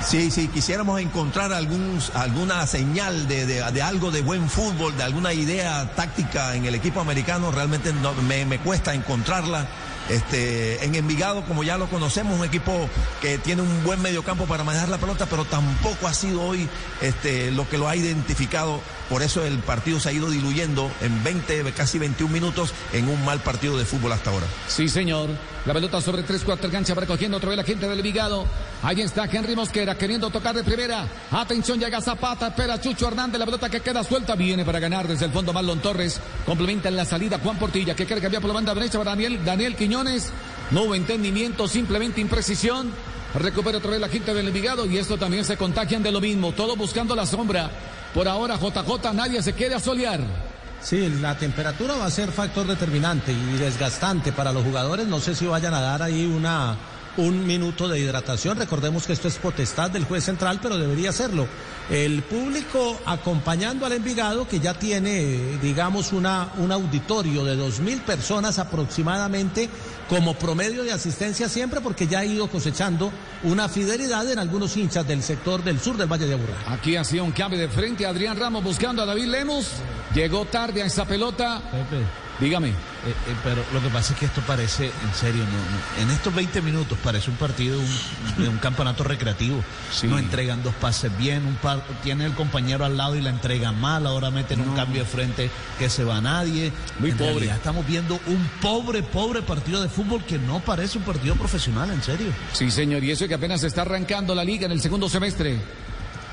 Sí, sí, quisiéramos encontrar alguna señal de, de, algo de buen fútbol, de alguna idea táctica en el equipo americano, realmente no, me cuesta encontrarla. Este, en Envigado, como ya lo conocemos, un equipo que tiene un buen mediocampo para manejar la pelota, pero tampoco ha sido hoy este, lo que lo ha identificado. Por eso el partido se ha ido diluyendo en 20, casi 21 minutos en un mal partido de fútbol hasta ahora. Sí, señor. La pelota sobre 3 cuartos gancha recogiendo otra vez la gente del Envigado. Ahí está Henry Mosquera queriendo tocar de primera. Atención, llega Zapata, espera Chucho Hernández. La pelota que queda suelta viene para ganar desde el fondo Marlon Torres. Complementa en la salida Juan Portilla que quiere cambiar por la banda derecha para Daniel, Daniel No hubo entendimiento, simplemente imprecisión. Recupera otra vez la gente del Envigado y esto también se contagian de lo mismo. Todo buscando la sombra. Por ahora, JJ, nadie se quiere asolear. Sí, la temperatura va a ser factor determinante y desgastante para los jugadores. No sé si vayan a dar ahí una un minuto de hidratación. Recordemos que esto es potestad del juez central, pero debería serlo. El público acompañando al Envigado, que ya tiene, digamos, una, un auditorio de dos mil personas aproximadamente, como promedio de asistencia siempre porque ya ha ido cosechando una fidelidad en algunos hinchas del sector del sur del Valle de Aburrá. Aquí hacía un cambio de frente Adrián Ramos buscando a David Lemos. Llegó tarde a esa pelota. Dígame. Eh, eh, pero lo que pasa es que esto parece, en serio, no, no, en estos 20 minutos parece un partido de un, de un campeonato recreativo. No entregan dos pases bien, un par, tiene el compañero al lado y la entregan mal, ahora meten un cambio de frente que se va a nadie. Muy En pobre. realidad estamos viendo un pobre, pobre partido de fútbol que no parece un partido profesional, en serio. Sí, señor, y eso que apenas está arrancando la liga en el segundo semestre.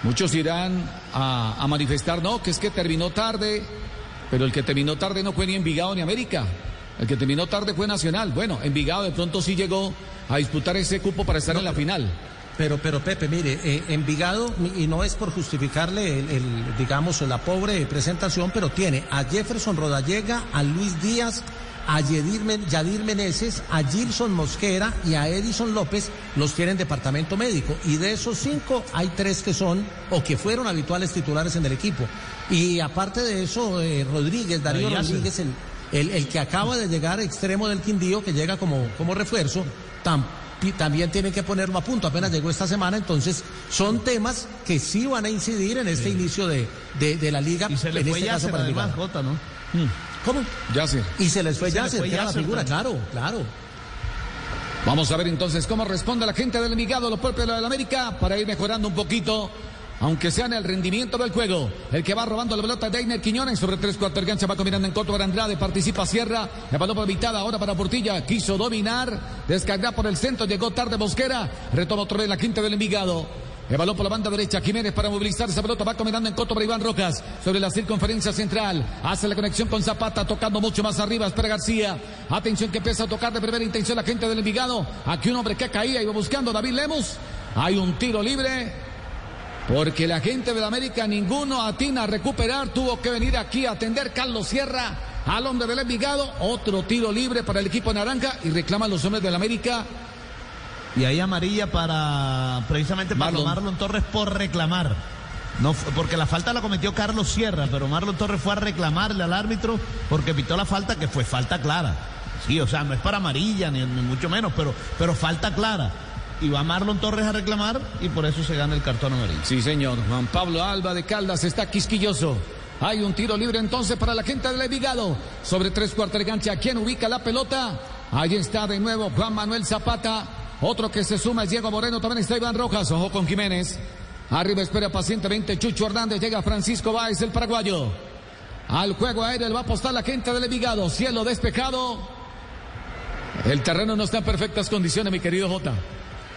Muchos irán a, a manifestar, no, que es que terminó tarde, pero el que terminó tarde no fue ni Envigado ni América. El que terminó tarde fue Nacional. Bueno, Envigado de pronto sí llegó a disputar ese cupo para estar en la final. Pero, pero Pepe, mire, eh, Envigado, y no es por justificarle, el, el, digamos, la pobre presentación, pero tiene a Jefferson Rodallega, a Luis Díaz, a Yadir, Men- Yadir Meneses, a Gilson Mosquera y a Edison López, los tiene en departamento médico. Y de esos cinco, hay tres que son o que fueron habituales titulares en el equipo. Y aparte de eso, eh, Rodríguez, Darío. Rodríguez, el, el, el que acaba de llegar extremo del Quindío, que llega como, como refuerzo, también tienen que ponerlo a punto, apenas llegó esta semana, entonces son temas que sí van a incidir en este inicio de, de, de la liga, Y se le en fue este caso para además, Envigado. Jota, ¿no? ¿Cómo? Ya sé. Y se les fue Se le Yasser, la Yasser figura, también. claro, claro. Vamos a ver entonces cómo responde la gente del Envigado, los propios de la América, para ir mejorando un poquito. Aunque sea en el rendimiento del juego, el que va robando la pelota de Einer Quiñones sobre tres cuartos de cancha va combinando en corto para Andrade, participa Sierra, la balón evitada ahora para Portilla, quiso dominar, descargar por el centro, llegó tarde Mosquera, retoma otra vez la quinta del Envigado. El balón por la banda derecha, Jiménez para movilizar esa pelota, va combinando en corto para Iván Rojas, sobre la circunferencia central, hace la conexión con Zapata, tocando mucho más arriba, espera García, atención que empieza a tocar de primera intención la gente del Envigado, aquí un hombre que caía, iba buscando David Lemos, hay un tiro libre, porque la gente de la América ninguno atina a recuperar, tuvo que venir aquí a atender Carlos Sierra al hombre del Envigado, otro tiro libre para el equipo naranja y reclaman los hombres del América. Y ahí amarilla para precisamente para Marlon. Marlon, Torres por reclamar. No, porque la falta la cometió Carlos Sierra, pero Marlon Torres fue a reclamarle al árbitro porque pitó la falta que fue falta clara. Sí, o sea, no es para amarilla ni, ni mucho menos, pero, pero falta clara. Y va Marlon Torres a reclamar y por eso se gana el cartón amarillo. Sí, señor. Juan Pablo Alba de Caldas está quisquilloso. Hay un tiro libre entonces para la gente del Envigado. Sobre tres cuartos de cancha. ¿Quién ubica la pelota? Ahí está de nuevo Juan Manuel Zapata. Otro que se suma es Diego Moreno. También está Iván Rojas. Ojo con Jiménez. Arriba espera pacientemente Chucho Hernández. Llega Francisco Báez, el paraguayo. Al juego aéreo va a apostar la gente del Envigado. Cielo despejado. El terreno no está en perfectas condiciones, mi querido Jota.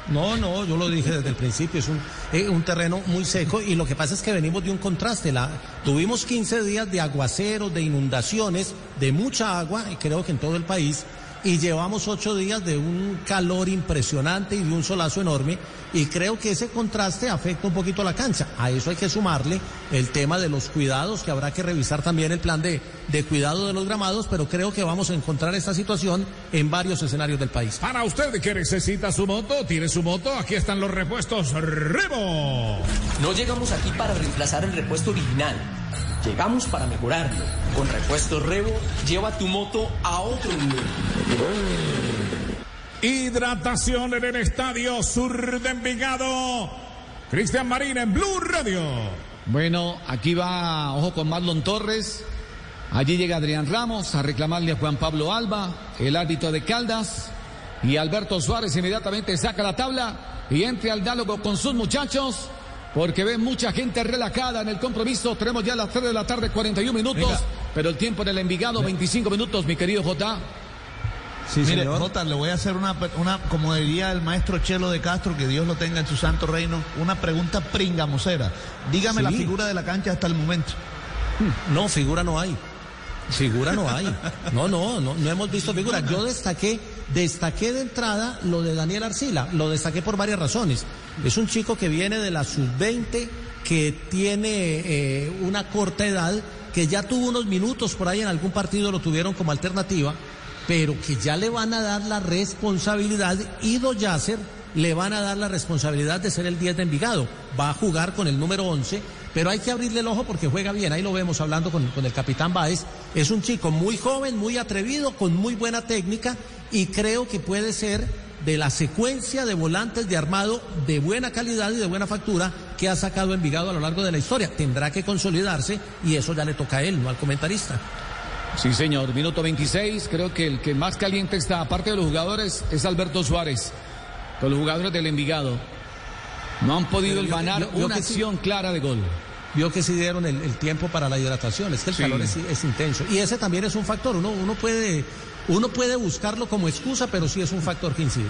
No, no, yo lo dije desde el principio, es un, eh, un terreno muy seco y lo que pasa es que venimos de un contraste. La, tuvimos 15 días de aguaceros, de inundaciones, de mucha agua, y creo que en todo el país, y llevamos ocho días de un calor impresionante y de un solazo enorme, y creo que ese contraste afecta un poquito a la cancha. A eso hay que sumarle el tema de los cuidados, que habrá que revisar también el plan de, de cuidado de los gramados, pero creo que vamos a encontrar esta situación en varios escenarios del país. Para usted que necesita su moto, tiene su moto, aquí están los repuestos Rebo. No llegamos aquí para reemplazar el repuesto original. Llegamos para mejorarlo. Con repuestos Revo, lleva tu moto a otro nivel. Hidratación en el Estadio Sur de Envigado. Cristian Marín en Blue Radio. Bueno, aquí va, ojo con Marlon Torres. Allí llega Adrián Ramos a reclamarle a Juan Pablo Alba, el árbitro de Caldas. Y Alberto Suárez inmediatamente saca la tabla y entra al diálogo con sus muchachos. Porque ve mucha gente relajada en el compromiso. Tenemos ya las 3 de la tarde, 41 minutos. Venga. Pero el tiempo en el Envigado, 25 minutos, mi querido J. Sí, Mire, señor. Jota, le voy a hacer una, una, como diría el maestro Chelo de Castro, que Dios lo tenga en su santo reino, una pregunta pringamosera. Dígame Sí. la figura de la cancha hasta el momento. No, figura no hay. Figura no hay. No, no, no, no hemos visto figura. Yo destaqué, destaqué de entrada lo de Daniel Arcila. Lo destaqué por varias razones. Es un chico que viene de la sub-20, que tiene eh, una corta edad, que ya tuvo unos minutos por ahí en algún partido, lo tuvieron como alternativa, pero que ya le van a dar la responsabilidad. Ido Yasser le van a dar la responsabilidad de ser el 10 de Envigado. Va a jugar con el número 11, pero hay que abrirle el ojo porque juega bien. Ahí lo vemos hablando con, con el capitán Baez. Es un chico muy joven, muy atrevido, con muy buena técnica y creo que puede ser de la secuencia de volantes de armado de buena calidad y de buena factura que ha sacado Envigado a lo largo de la historia. Tendrá que consolidarse y eso ya le toca a él, no al comentarista. Sí, señor. Minuto 26. Creo que el que más caliente está, aparte de los jugadores, es Alberto Suárez. Con los jugadores del Envigado. No han podido ganar una acción clara de gol. Vio que sí dieron el, el, tiempo para la hidratación. Es que el Sí. calor es, es intenso. Y ese también es un factor. Uno, uno, puede, uno puede buscarlo como excusa, pero sí es un factor que incide.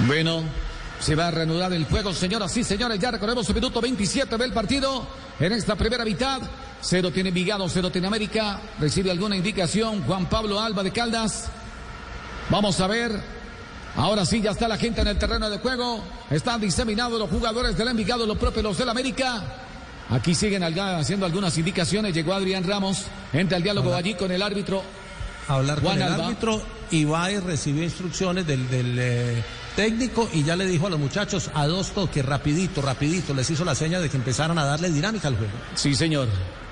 Bueno, se va a reanudar el juego, señoras y señores. Ya recorremos el minuto 27 del partido. En esta primera mitad, cero tiene Envigado, cero tiene América. Recibe alguna indicación Juan Pablo Alba de Caldas. Vamos a ver. Ahora sí, ya está la gente en el terreno de juego. Están diseminados los jugadores del Envigado, los propios los del América. Aquí siguen haciendo algunas indicaciones. Llegó Adrián Ramos. Entra el diálogo allí con el árbitro. Hablar Juan con el árbitro, Ibaez recibió instrucciones del, del, eh, técnico y ya le dijo a los muchachos a dos toques, rapidito, rapidito, les hizo la seña de que empezaran a darle dinámica al juego. Sí, señor.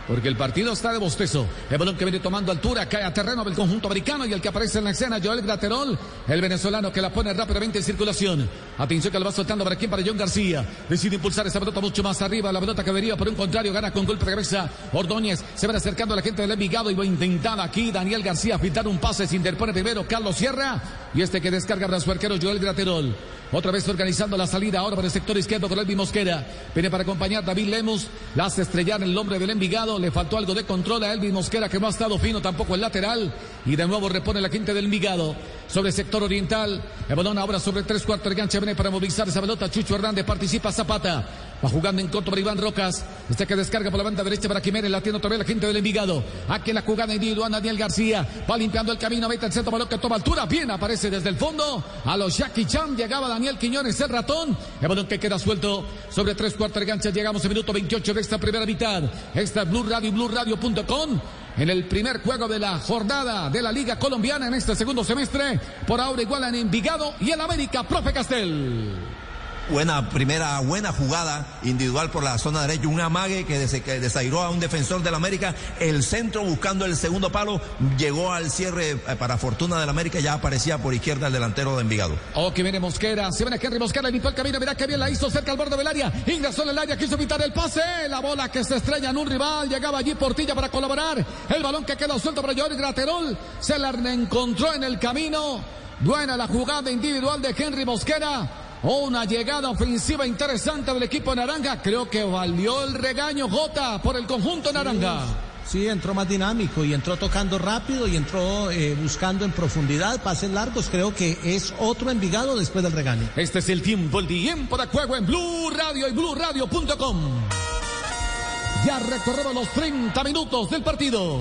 Porque el partido está de bostezo. El balón que viene tomando altura cae a terreno del conjunto americano y el que aparece en la escena, Joel Graterol, el venezolano que la pone rápidamente en circulación. Atención que lo va soltando para aquí, para John García. Decide impulsar esa pelota mucho más arriba. La pelota que venía por un contrario, gana con golpe de cabeza. Ordóñez se van acercando a la gente del Envigado y va a intentar aquí Daniel García filtrar un pase. Se interpone primero Carlos Sierra y este que descarga para su arquero Joel Graterol. Otra vez organizando la salida ahora para el sector izquierdo con Elvi Mosquera. Viene para acompañar David Lemus. La hace estrellar el hombre del Envigado. Le faltó algo de control a Elvis Mosquera que no ha estado fino tampoco el lateral. Y de nuevo repone la quinta del Envigado. Sobre el sector oriental. El balón ahora sobre tres cuartos de cancha. Viene para movilizar esa pelota. Chucho Hernández participa Zapata. Va jugando en corto para Iván Rocas. Este que descarga por la banda derecha para Jiménez. La tiene vez la quinta del Envigado. Aquí la jugada individual Daniel García. Va limpiando el camino. Mete el centro balón que toma altura. Bien aparece desde el fondo. A los Jackie Chan llegaba Daniel Quiñones, el ratón. El balón que queda suelto sobre tres cuartos de cancha. Llegamos al minuto 28 de esta primera mitad. Esta es Blue Radio y BlueRadio.com. En el primer juego de la jornada de la Liga Colombiana en este segundo semestre. Por ahora igualan Envigado y el América, profe Castel. Buena primera, buena jugada individual por la zona derecha. Un amague que, des- que desairó a un defensor del América. El centro buscando el segundo palo. Llegó al cierre eh, para fortuna del América. Ya aparecía por izquierda el delantero de Envigado. Oh, que viene Mosquera. Se viene Henry Mosquera. Limpió el camino. Mirá que bien la hizo cerca al borde del área. Ingresó en el área. Quiso evitar el pase. La bola que se estrella en un rival. Llegaba allí Portilla para colaborar. El balón que quedó suelto para Joel Graterol. Se la encontró en el camino. Buena la jugada individual de Henry Mosquera. Una llegada ofensiva interesante del equipo naranja. Creo que valió el regaño Jota por el conjunto naranja. Sí, entró más dinámico y entró tocando rápido y entró eh, buscando en profundidad, pases largos. Creo que es otro Envigado después del regaño. Este es el tiempo, el tiempo de juego en Blue Radio y BlueRadio.com. Ya recorremos los 30 minutos del partido.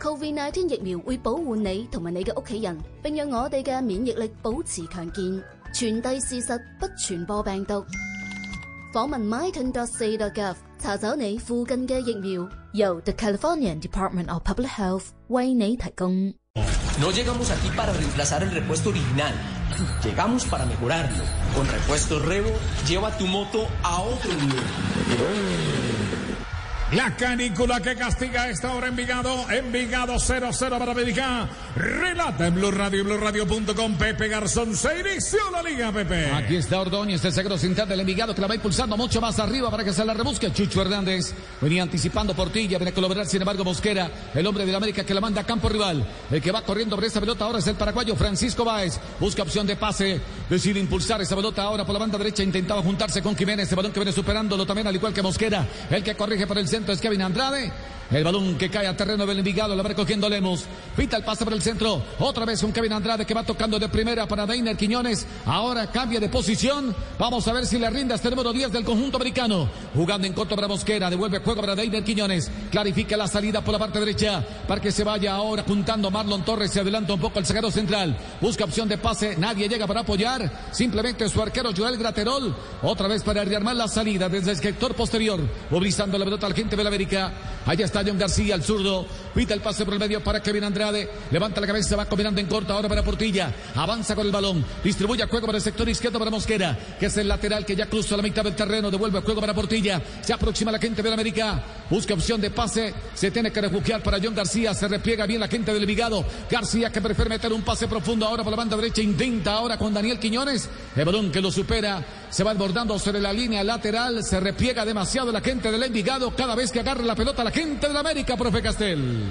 Covid-19 疫苗會保護你同埋你嘅屋企人，並讓我哋嘅免疫力保持強健。傳遞事實，不傳播病毒。訪問 myton.ca.gov 查找你附近嘅疫苗，由 The California Department of Public Health 為你提供。No llegamos aquí para reemplazar el repuesto original. Llegamos para mejorarlo. Con repuestos Revo, lleva tu moto a otro nivel. La canícula que castiga esta hora Envigado. Envigado 0-0 para América. Relata en Blue Radio y BlueRadio.com. Pepe Garzón se inició la liga, Pepe. Aquí está Ordóñez, el seguro central del Envigado que la va impulsando mucho más arriba para que se la rebusque. Chucho Hernández venía anticipando Portilla, viene a colaborar sin embargo Mosquera, el hombre del América que la manda a campo rival. El que va corriendo por esta pelota ahora es el paraguayo Francisco Báez. Busca opción de pase, decide impulsar esa pelota ahora por la banda derecha. Intentaba juntarse con Jiménez, ese balón que viene superándolo también al igual que Mosquera. El que corrige por el centro es Kevin Andrade. El balón que cae a terreno del Envigado, lo va recogiendo Lemos. Pita el pase por el centro. Otra vez con Kevin Andrade que va tocando de primera para Deiner Quiñones. Ahora cambia de posición. Vamos a ver si le rinda este número 10 del conjunto americano. Jugando en corto para Mosquera. Devuelve juego para Deiner Quiñones. Clarifica la salida por la parte derecha para que se vaya ahora apuntando Marlon Torres. Se adelanta un poco el zaguero central. Busca opción de pase. Nadie llega para apoyar. Simplemente su arquero Joel Graterol. Otra vez para rearmar la salida desde el sector posterior. Movilizando la pelota al de la América. Allá está John García, el zurdo. Pita el pase por el medio para Kevin Andrade. Levanta la cabeza, va combinando en corto ahora para Portilla. Avanza con el balón. Distribuye juego para el sector izquierdo para Mosquera, que es el lateral que ya cruza la mitad del terreno. Devuelve juego para Portilla. Se aproxima la gente de la América. Busca opción de pase. Se tiene que refugiar para John García. Se repliega bien la gente del Vigado. García que prefiere meter un pase profundo ahora por la banda derecha. Intenta ahora con Daniel Quiñones. El balón que lo supera. Se va desbordando sobre la línea lateral. Se repliega demasiado la gente del Envigado. Cada vez que agarra la pelota la gente de la América, profe Castel.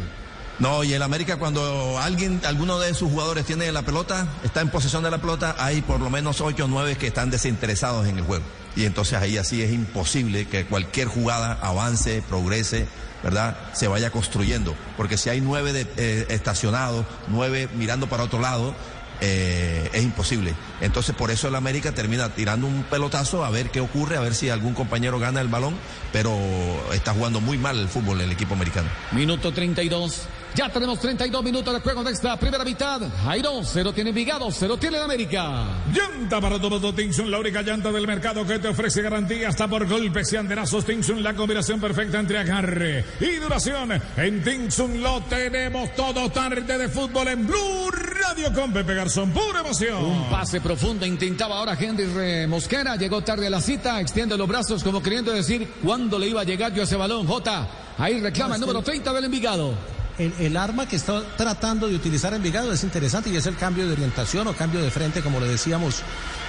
No, y el América cuando alguien, alguno de sus jugadores tiene la pelota, está en posesión de la pelota, hay por lo menos ocho o nueve que están desinteresados en el juego. Y entonces ahí así es imposible que cualquier jugada avance, progrese, ¿verdad? Se vaya construyendo. Porque si hay nueve eh, estacionados, nueve mirando para otro lado, eh, es imposible. Entonces por eso el América termina tirando un pelotazo a ver qué ocurre, a ver si algún compañero gana el balón, pero está jugando muy mal el fútbol el equipo americano. Minuto 32. Ya tenemos 32 minutos de juego de esta primera mitad. Jairo, cero tiene Envigado, cero tiene el América. Llanta para tu moto Tinsun, la única llanta del mercado que te ofrece garantía hasta por golpes y anderazos. Tinsun, la combinación perfecta entre agarre y duración. En Tinsun lo tenemos todo tarde de fútbol en Blue Radio con Pepe Garzón. Pura emoción. Un pase profundo intentaba ahora Henry Mosquera. Llegó tarde a la cita, extiende los brazos como queriendo decir cuándo le iba a llegar yo ese balón. J. Ahí reclama el número 30 del Envigado. El, arma que está tratando de utilizar Envigado es interesante y es el cambio de orientación o cambio de frente, como le decíamos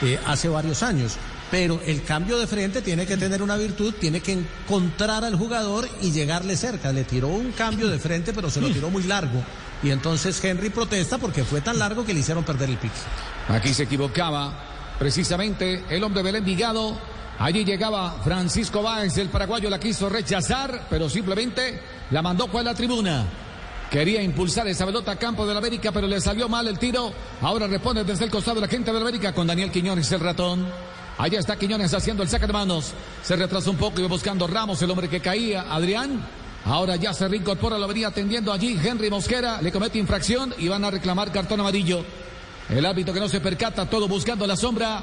eh, hace varios años. Pero el cambio de frente tiene que tener una virtud, tiene que encontrar al jugador y llegarle cerca. Le tiró un cambio de frente, pero se lo tiró muy largo. Y entonces Henry protesta porque fue tan largo que le hicieron perder el pique. Aquí se equivocaba precisamente el hombre del Envigado. Allí llegaba Francisco Báez, el paraguayo la quiso rechazar, pero simplemente la mandó a la tribuna. Quería impulsar esa pelota a campo de la América, pero le salió mal el tiro. Ahora responde desde el costado de la gente de la América con Daniel Quiñones, el ratón. Allá está Quiñones haciendo el saque de manos. Se retrasa un poco y va buscando Ramos, el hombre que caía. Adrián. Ahora ya se reincorpora, lo venía atendiendo allí. Henry Mosquera le comete infracción y van a reclamar cartón amarillo. El árbitro que no se percata, todo buscando la sombra.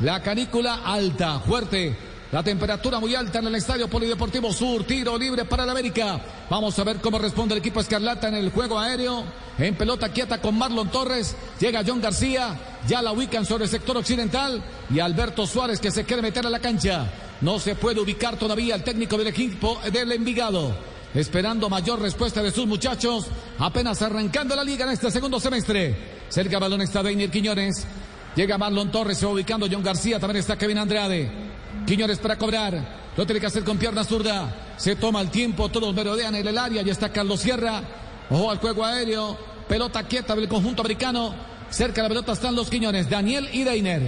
La canícula alta, fuerte. La temperatura muy alta en el Estadio Polideportivo Sur. Tiro libre para el América. Vamos a ver cómo responde el equipo Escarlata en el juego aéreo. En pelota quieta con Marlon Torres. Llega John García. Ya la ubican sobre el sector occidental. Y Alberto Suárez que se quiere meter a la cancha. No se puede ubicar todavía el técnico del equipo del Envigado. Esperando mayor respuesta de sus muchachos. Apenas arrancando la liga en este segundo semestre. Cerca balón está Deiner Quiñones. Llega Marlon Torres, se va ubicando John García, también está Kevin Andrade. Quiñones para cobrar, lo tiene que hacer con pierna zurda. Se toma el tiempo, todos merodean en el área, ya está Carlos Sierra. Ojo al juego aéreo, pelota quieta del conjunto americano. Cerca de la pelota están los Quiñones, Daniel y Deiner.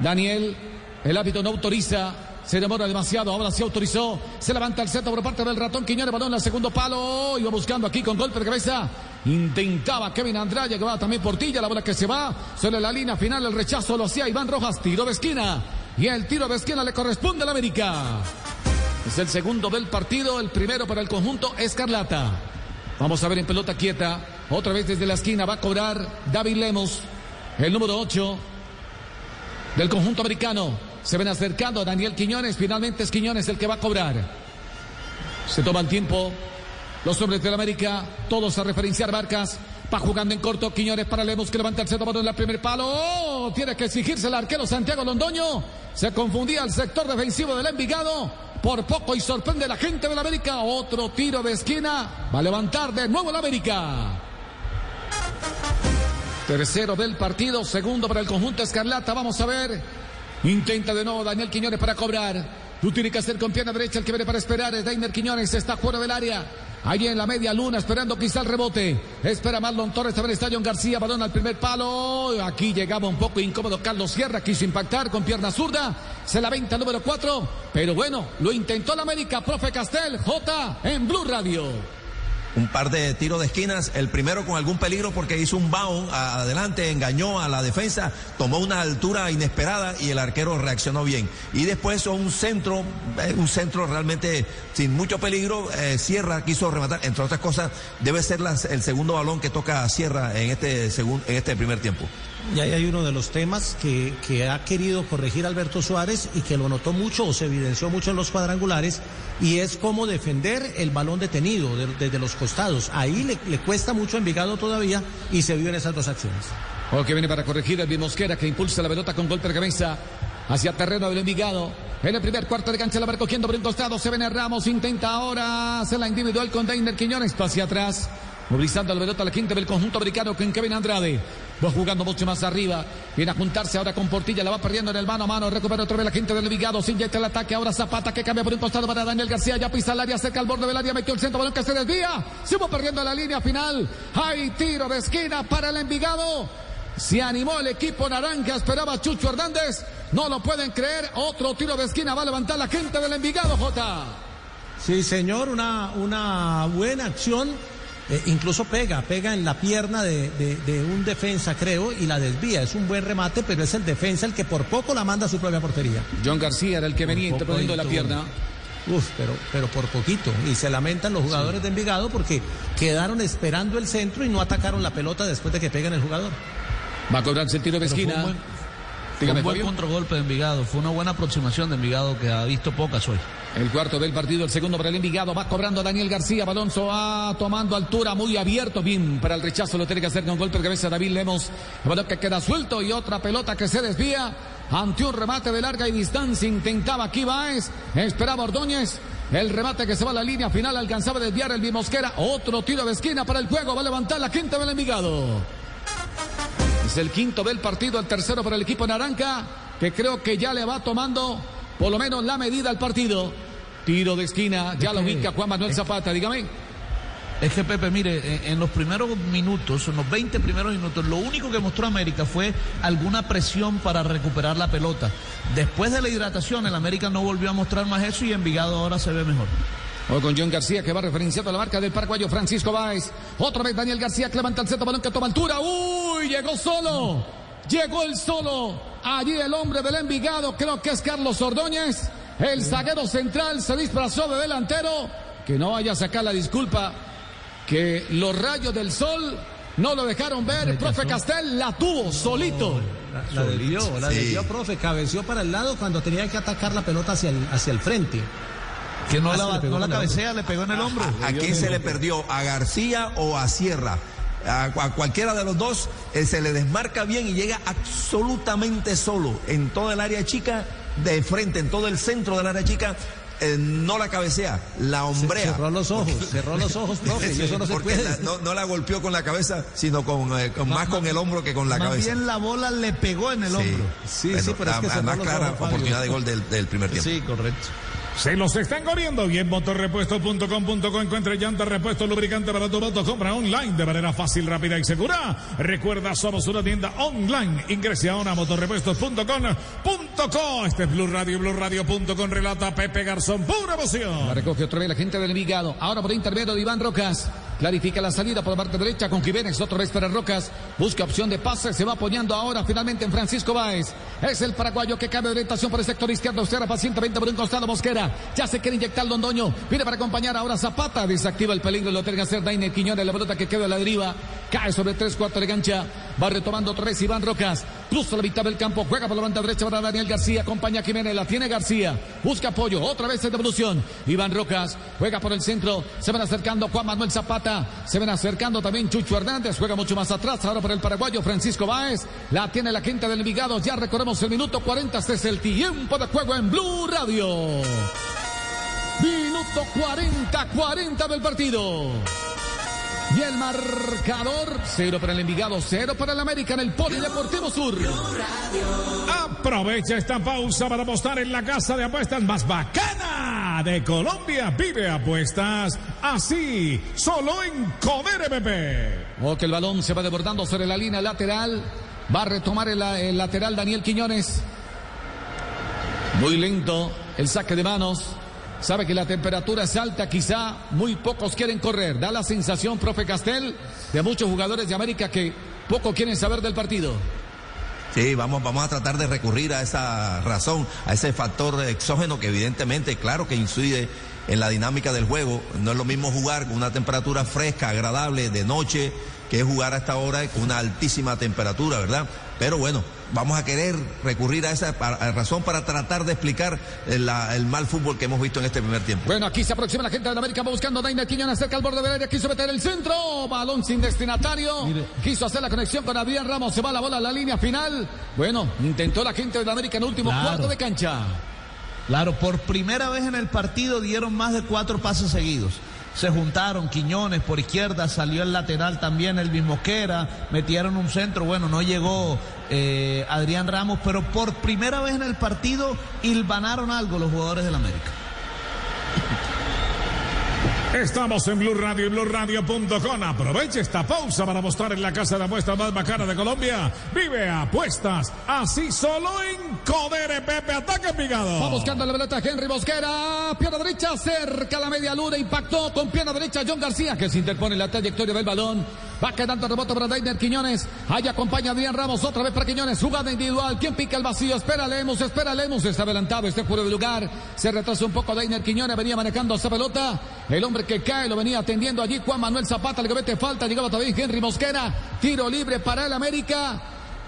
Daniel, el hábito no autoriza. Se demora demasiado, ahora sí autorizó. Se levanta el centro por parte del ratón Quiñones, balón al segundo palo. Iba buscando aquí con golpe de cabeza. Intentaba Kevin Andrade, que va también Portilla, la bola que se va. Sobre la línea final, el rechazo lo hacía Iván Rojas, tiro de esquina. Y el tiro de esquina le corresponde al América. Es el segundo del partido, el primero para el conjunto Escarlata. Vamos a ver en pelota quieta. Otra vez desde la esquina va a cobrar David Lemos, el número 8 del conjunto americano. Se ven acercando Daniel Quiñones. Finalmente es Quiñones el que va a cobrar. Se toma el tiempo. Los hombres del América, todos a referenciar marcas. Va jugando en corto Quiñones para Lemos que levanta el centro en el primer palo. ¡Oh! Tiene que exigirse el arquero Santiago Londoño. Se confundía el sector defensivo del Envigado. Por poco y sorprende la gente del América. Otro tiro de esquina. Va a levantar de nuevo el América. Tercero del partido, segundo para el conjunto Escarlata. Vamos a ver. Intenta de nuevo Daniel Quiñones para cobrar. Tú tienes que hacer con pierna derecha el que viene para esperar. Es Dainer Quiñones está fuera del área. Allí en la media luna, esperando quizá el rebote. Espera Marlon Torres, también está John García, balón al primer palo. Aquí llegaba un poco incómodo Carlos Sierra, quiso impactar con pierna zurda. Se la venta número 4. Pero bueno, lo intentó la América, profe Castel, J en Blue Radio un par de tiros de esquinas, el primero con algún peligro porque hizo un bound adelante, engañó a la defensa, tomó una altura inesperada y el arquero reaccionó bien. Y después un centro, eh, un centro realmente sin mucho peligro, eh, Sierra quiso rematar, entre otras cosas, debe ser el segundo balón que toca Sierra en este, en este primer tiempo. Y ahí hay uno de los temas que, que, ha querido corregir Alberto Suárez y que lo notó mucho o se evidenció mucho en los cuadrangulares, y es cómo defender el balón detenido desde los costados. Ahí le, cuesta mucho a Envigado todavía y se vio en esas dos acciones. O que viene para corregir el Mosquera que impulsa la pelota con golpe de cabeza hacia terreno del Envigado. En el primer cuarto de cancha la va cogiendo por un costado. Se viene Ramos, intenta ahora hacer la individual con Dainer Quiñones. Hacia atrás. Movilizando la pelota a la quinta del conjunto americano con Kevin Andrade. Va jugando mucho más arriba. Viene a juntarse ahora con Portilla. La va perdiendo en el mano a mano. Recupera otra vez la quinta del Vigado. Se inyecta el ataque. Ahora Zapata que cambia por un costado para Daniel García. Ya pisa el área cerca al borde del área. Metió el centro. Balón que se desvía. Se va perdiendo la línea final. Hay tiro de esquina para el Envigado. Se animó el equipo naranja. Esperaba Chucho Hernández. No lo pueden creer. Otro tiro de esquina. Va a levantar la gente del Envigado, J. Sí, señor. Una, una buena acción eh, incluso pega, pega en la pierna de, de, de, un defensa, creo, y la desvía. Es un buen remate, pero es el defensa el que por poco la manda a su propia portería. John García era el que por venía interponiendo la pierna. Uf, pero, pero por poquito. Y se lamentan los jugadores sí. de Envigado porque quedaron esperando el centro y no atacaron la pelota después de que pegan el jugador. Va a cobrarse el tiro de esquina. Dígame, un buen contragolpe de Envigado. Fue una buena aproximación de Envigado que ha visto pocas hoy. El cuarto del partido, el segundo para el Envigado. Va cobrando Daniel García. Balonzo va tomando altura muy abierto. Bien, para el rechazo lo tiene que hacer con golpe de cabeza David Lemos. El balón que queda suelto y otra pelota que se desvía ante un remate de larga y distancia. Intentaba aquí Baez. Esperaba Ordóñez. El remate que se va a la línea final alcanzaba a desviar el Bimosquera. Otro tiro de esquina para el juego. Va a levantar la quinta del Envigado. Es el quinto del partido, el tercero para el equipo naranja, que creo que ya le va tomando por lo menos la medida al partido. Tiro de esquina, ya lo ubica Juan Manuel Zapata, dígame. Es que Pepe, mire, en los primeros minutos, en los 20 primeros minutos, lo único que mostró América fue alguna presión para recuperar la pelota. Después de la hidratación, el América no volvió a mostrar más eso y Envigado ahora se ve mejor. Hoy con John García que va referenciando la marca del paraguayo Francisco Báez. Otra vez Daniel García que levanta el centro balón que toma altura. ¡Uy! Llegó solo. Llegó el solo. Allí el hombre del Envigado, creo que es Carlos Ordóñez. El zaguero central se disfrazó de delantero. Que no vaya a sacar la disculpa. Que los rayos del sol no lo dejaron ver. El profe Castel la tuvo solito. La, la desvió, la desvió, sí. profe. Cabeció para el lado cuando tenía que atacar la pelota hacia el, hacia el frente. Que no, la, no la cabecea, le pegó en el hombro. ¿A, a quién se le perdió? ¿A García o a Sierra? A, a, cualquiera de los dos eh, se le desmarca bien y llega absolutamente solo en toda el área chica, de frente, en todo el centro del área chica. Eh, no la cabecea, la hombrea. Cerró los ojos, cerró los ojos, profe, y eso no se puede. La, no, no, la golpeó con la cabeza, sino con, eh, con más, más, con el hombro que con la más cabeza. Bien la bola le pegó en el sí, hombro. Sí, sí, pero la, es que más clara ojos, oportunidad de gol del, del primer tiempo. Sí, correcto. Se los están corriendo bien. Motorrepuesto.com.co encuentre llanta, repuesto, lubricante para tu moto. Compra online de manera fácil, rápida y segura. Recuerda, somos una tienda online. Ingrese ahora a motorrepuestos.com.co. Este es Blue Radio, BlueRadio.com. Relata Pepe Garzón. Pura emoción. La recoge otra vez la gente del Envigado. Ahora por intermedio de Iván Rocas. Clarifica la salida por la parte derecha con Jiménez. Otra vez para Rocas. Busca opción de pase. Se va apoyando ahora finalmente en Francisco Báez. Es el paraguayo que cambia de orientación por el sector izquierdo. Observa pacientemente por un costado Mosquera. Ya se quiere inyectar Londoño. Viene para acompañar ahora Zapata. Desactiva el peligro. Lo tiene que hacer Dainer Quiñones. La pelota que queda a la deriva. Cae sobre tres cuartos de gancha. Va retomando vez Iván Rocas. Cruza la mitad del campo. Juega por la banda derecha para Daniel García. Acompaña a Jiménez. La tiene García. Busca apoyo. Otra vez en devolución. Iván Rocas. Juega por el centro. Se van acercando Juan Manuel Zapata. Se van acercando también Chucho Hernández. Juega mucho más atrás. Ahora por el paraguayo Francisco Báez. La tiene la quinta del Envigado. Ya recorremos el minuto 40. Este es el tiempo de juego en Blue Radio. Minuto 40, 40 del partido. Y el marcador, cero para el Envigado, cero para el América en el Polideportivo Sur. Aprovecha esta pausa para apostar en la casa de apuestas más bacana de Colombia. Vive apuestas así, solo en Comer BP. O que el balón se va desbordando sobre la línea lateral. Va a retomar el, el lateral Daniel Quiñones. Muy lento el saque de manos. Sabe que la temperatura es alta, quizá muy pocos quieren correr. Da la sensación, profe Castel, de muchos jugadores de América que poco quieren saber del partido. Sí, vamos, vamos a tratar de recurrir a esa razón, a ese factor exógeno que evidentemente, claro que incide en la dinámica del juego. No es lo mismo jugar con una temperatura fresca, agradable, de noche, que jugar a esta hora con una altísima temperatura, ¿verdad? Pero bueno, vamos a querer recurrir a esa razón para tratar de explicar el, el, mal fútbol que hemos visto en este primer tiempo. Bueno, aquí se aproxima la gente de América, va buscando Daina Quiñones cerca al borde del área, quiso meter el centro, balón sin destinatario, Mire. quiso hacer la conexión con Adrián Ramos, se va la bola a la línea final. Bueno, intentó la gente de América en el último claro. cuarto de cancha. Claro, por primera vez en el partido dieron más de cuatro pases seguidos se juntaron Quiñones por izquierda, salió el lateral también el mismo Mosquera, metieron un centro, bueno, no llegó eh, Adrián Ramos, pero por primera vez en el partido hilvanaron algo los jugadores del América. Estamos en Blue Radio y BlueRadio.com. Aproveche esta pausa para mostrar en la casa de apuestas más bacana de Colombia. Vive apuestas así solo en Codere Pepe. Ataque pegado. Va buscando la pelota Henry Mosquera. Pierna derecha cerca la media luna. Impactó con pierna derecha John García que se interpone en la trayectoria del balón. Va quedando el rebote para Dainer Quiñones. Ahí acompaña a Adrián Ramos. Otra vez para Quiñones. Jugada individual. ¿Quién pica el vacío? Espera Lemos, espera Lemos. Está adelantado este fuera de lugar. Se retrasa un poco Dainer Quiñones. Venía manejando esa pelota. El hombre que cae lo venía atendiendo allí Juan Manuel Zapata. Le comete falta. Llegaba también Henry Mosquera. Tiro libre para el América.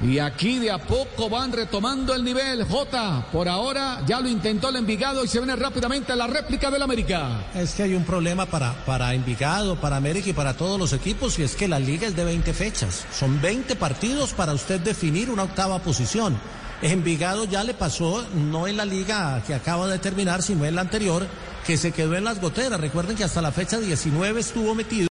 Y aquí de a poco van retomando el nivel. J, por ahora ya lo intentó el Envigado y se viene rápidamente a la réplica del América. Es que hay un problema para, para Envigado, para América y para todos los equipos y es que la liga es de 20 fechas. Son 20 partidos para usted definir una octava posición. Envigado ya le pasó, no en la liga que acaba de terminar, sino en la anterior, que se quedó en las goteras. Recuerden que hasta la fecha 19 estuvo metido.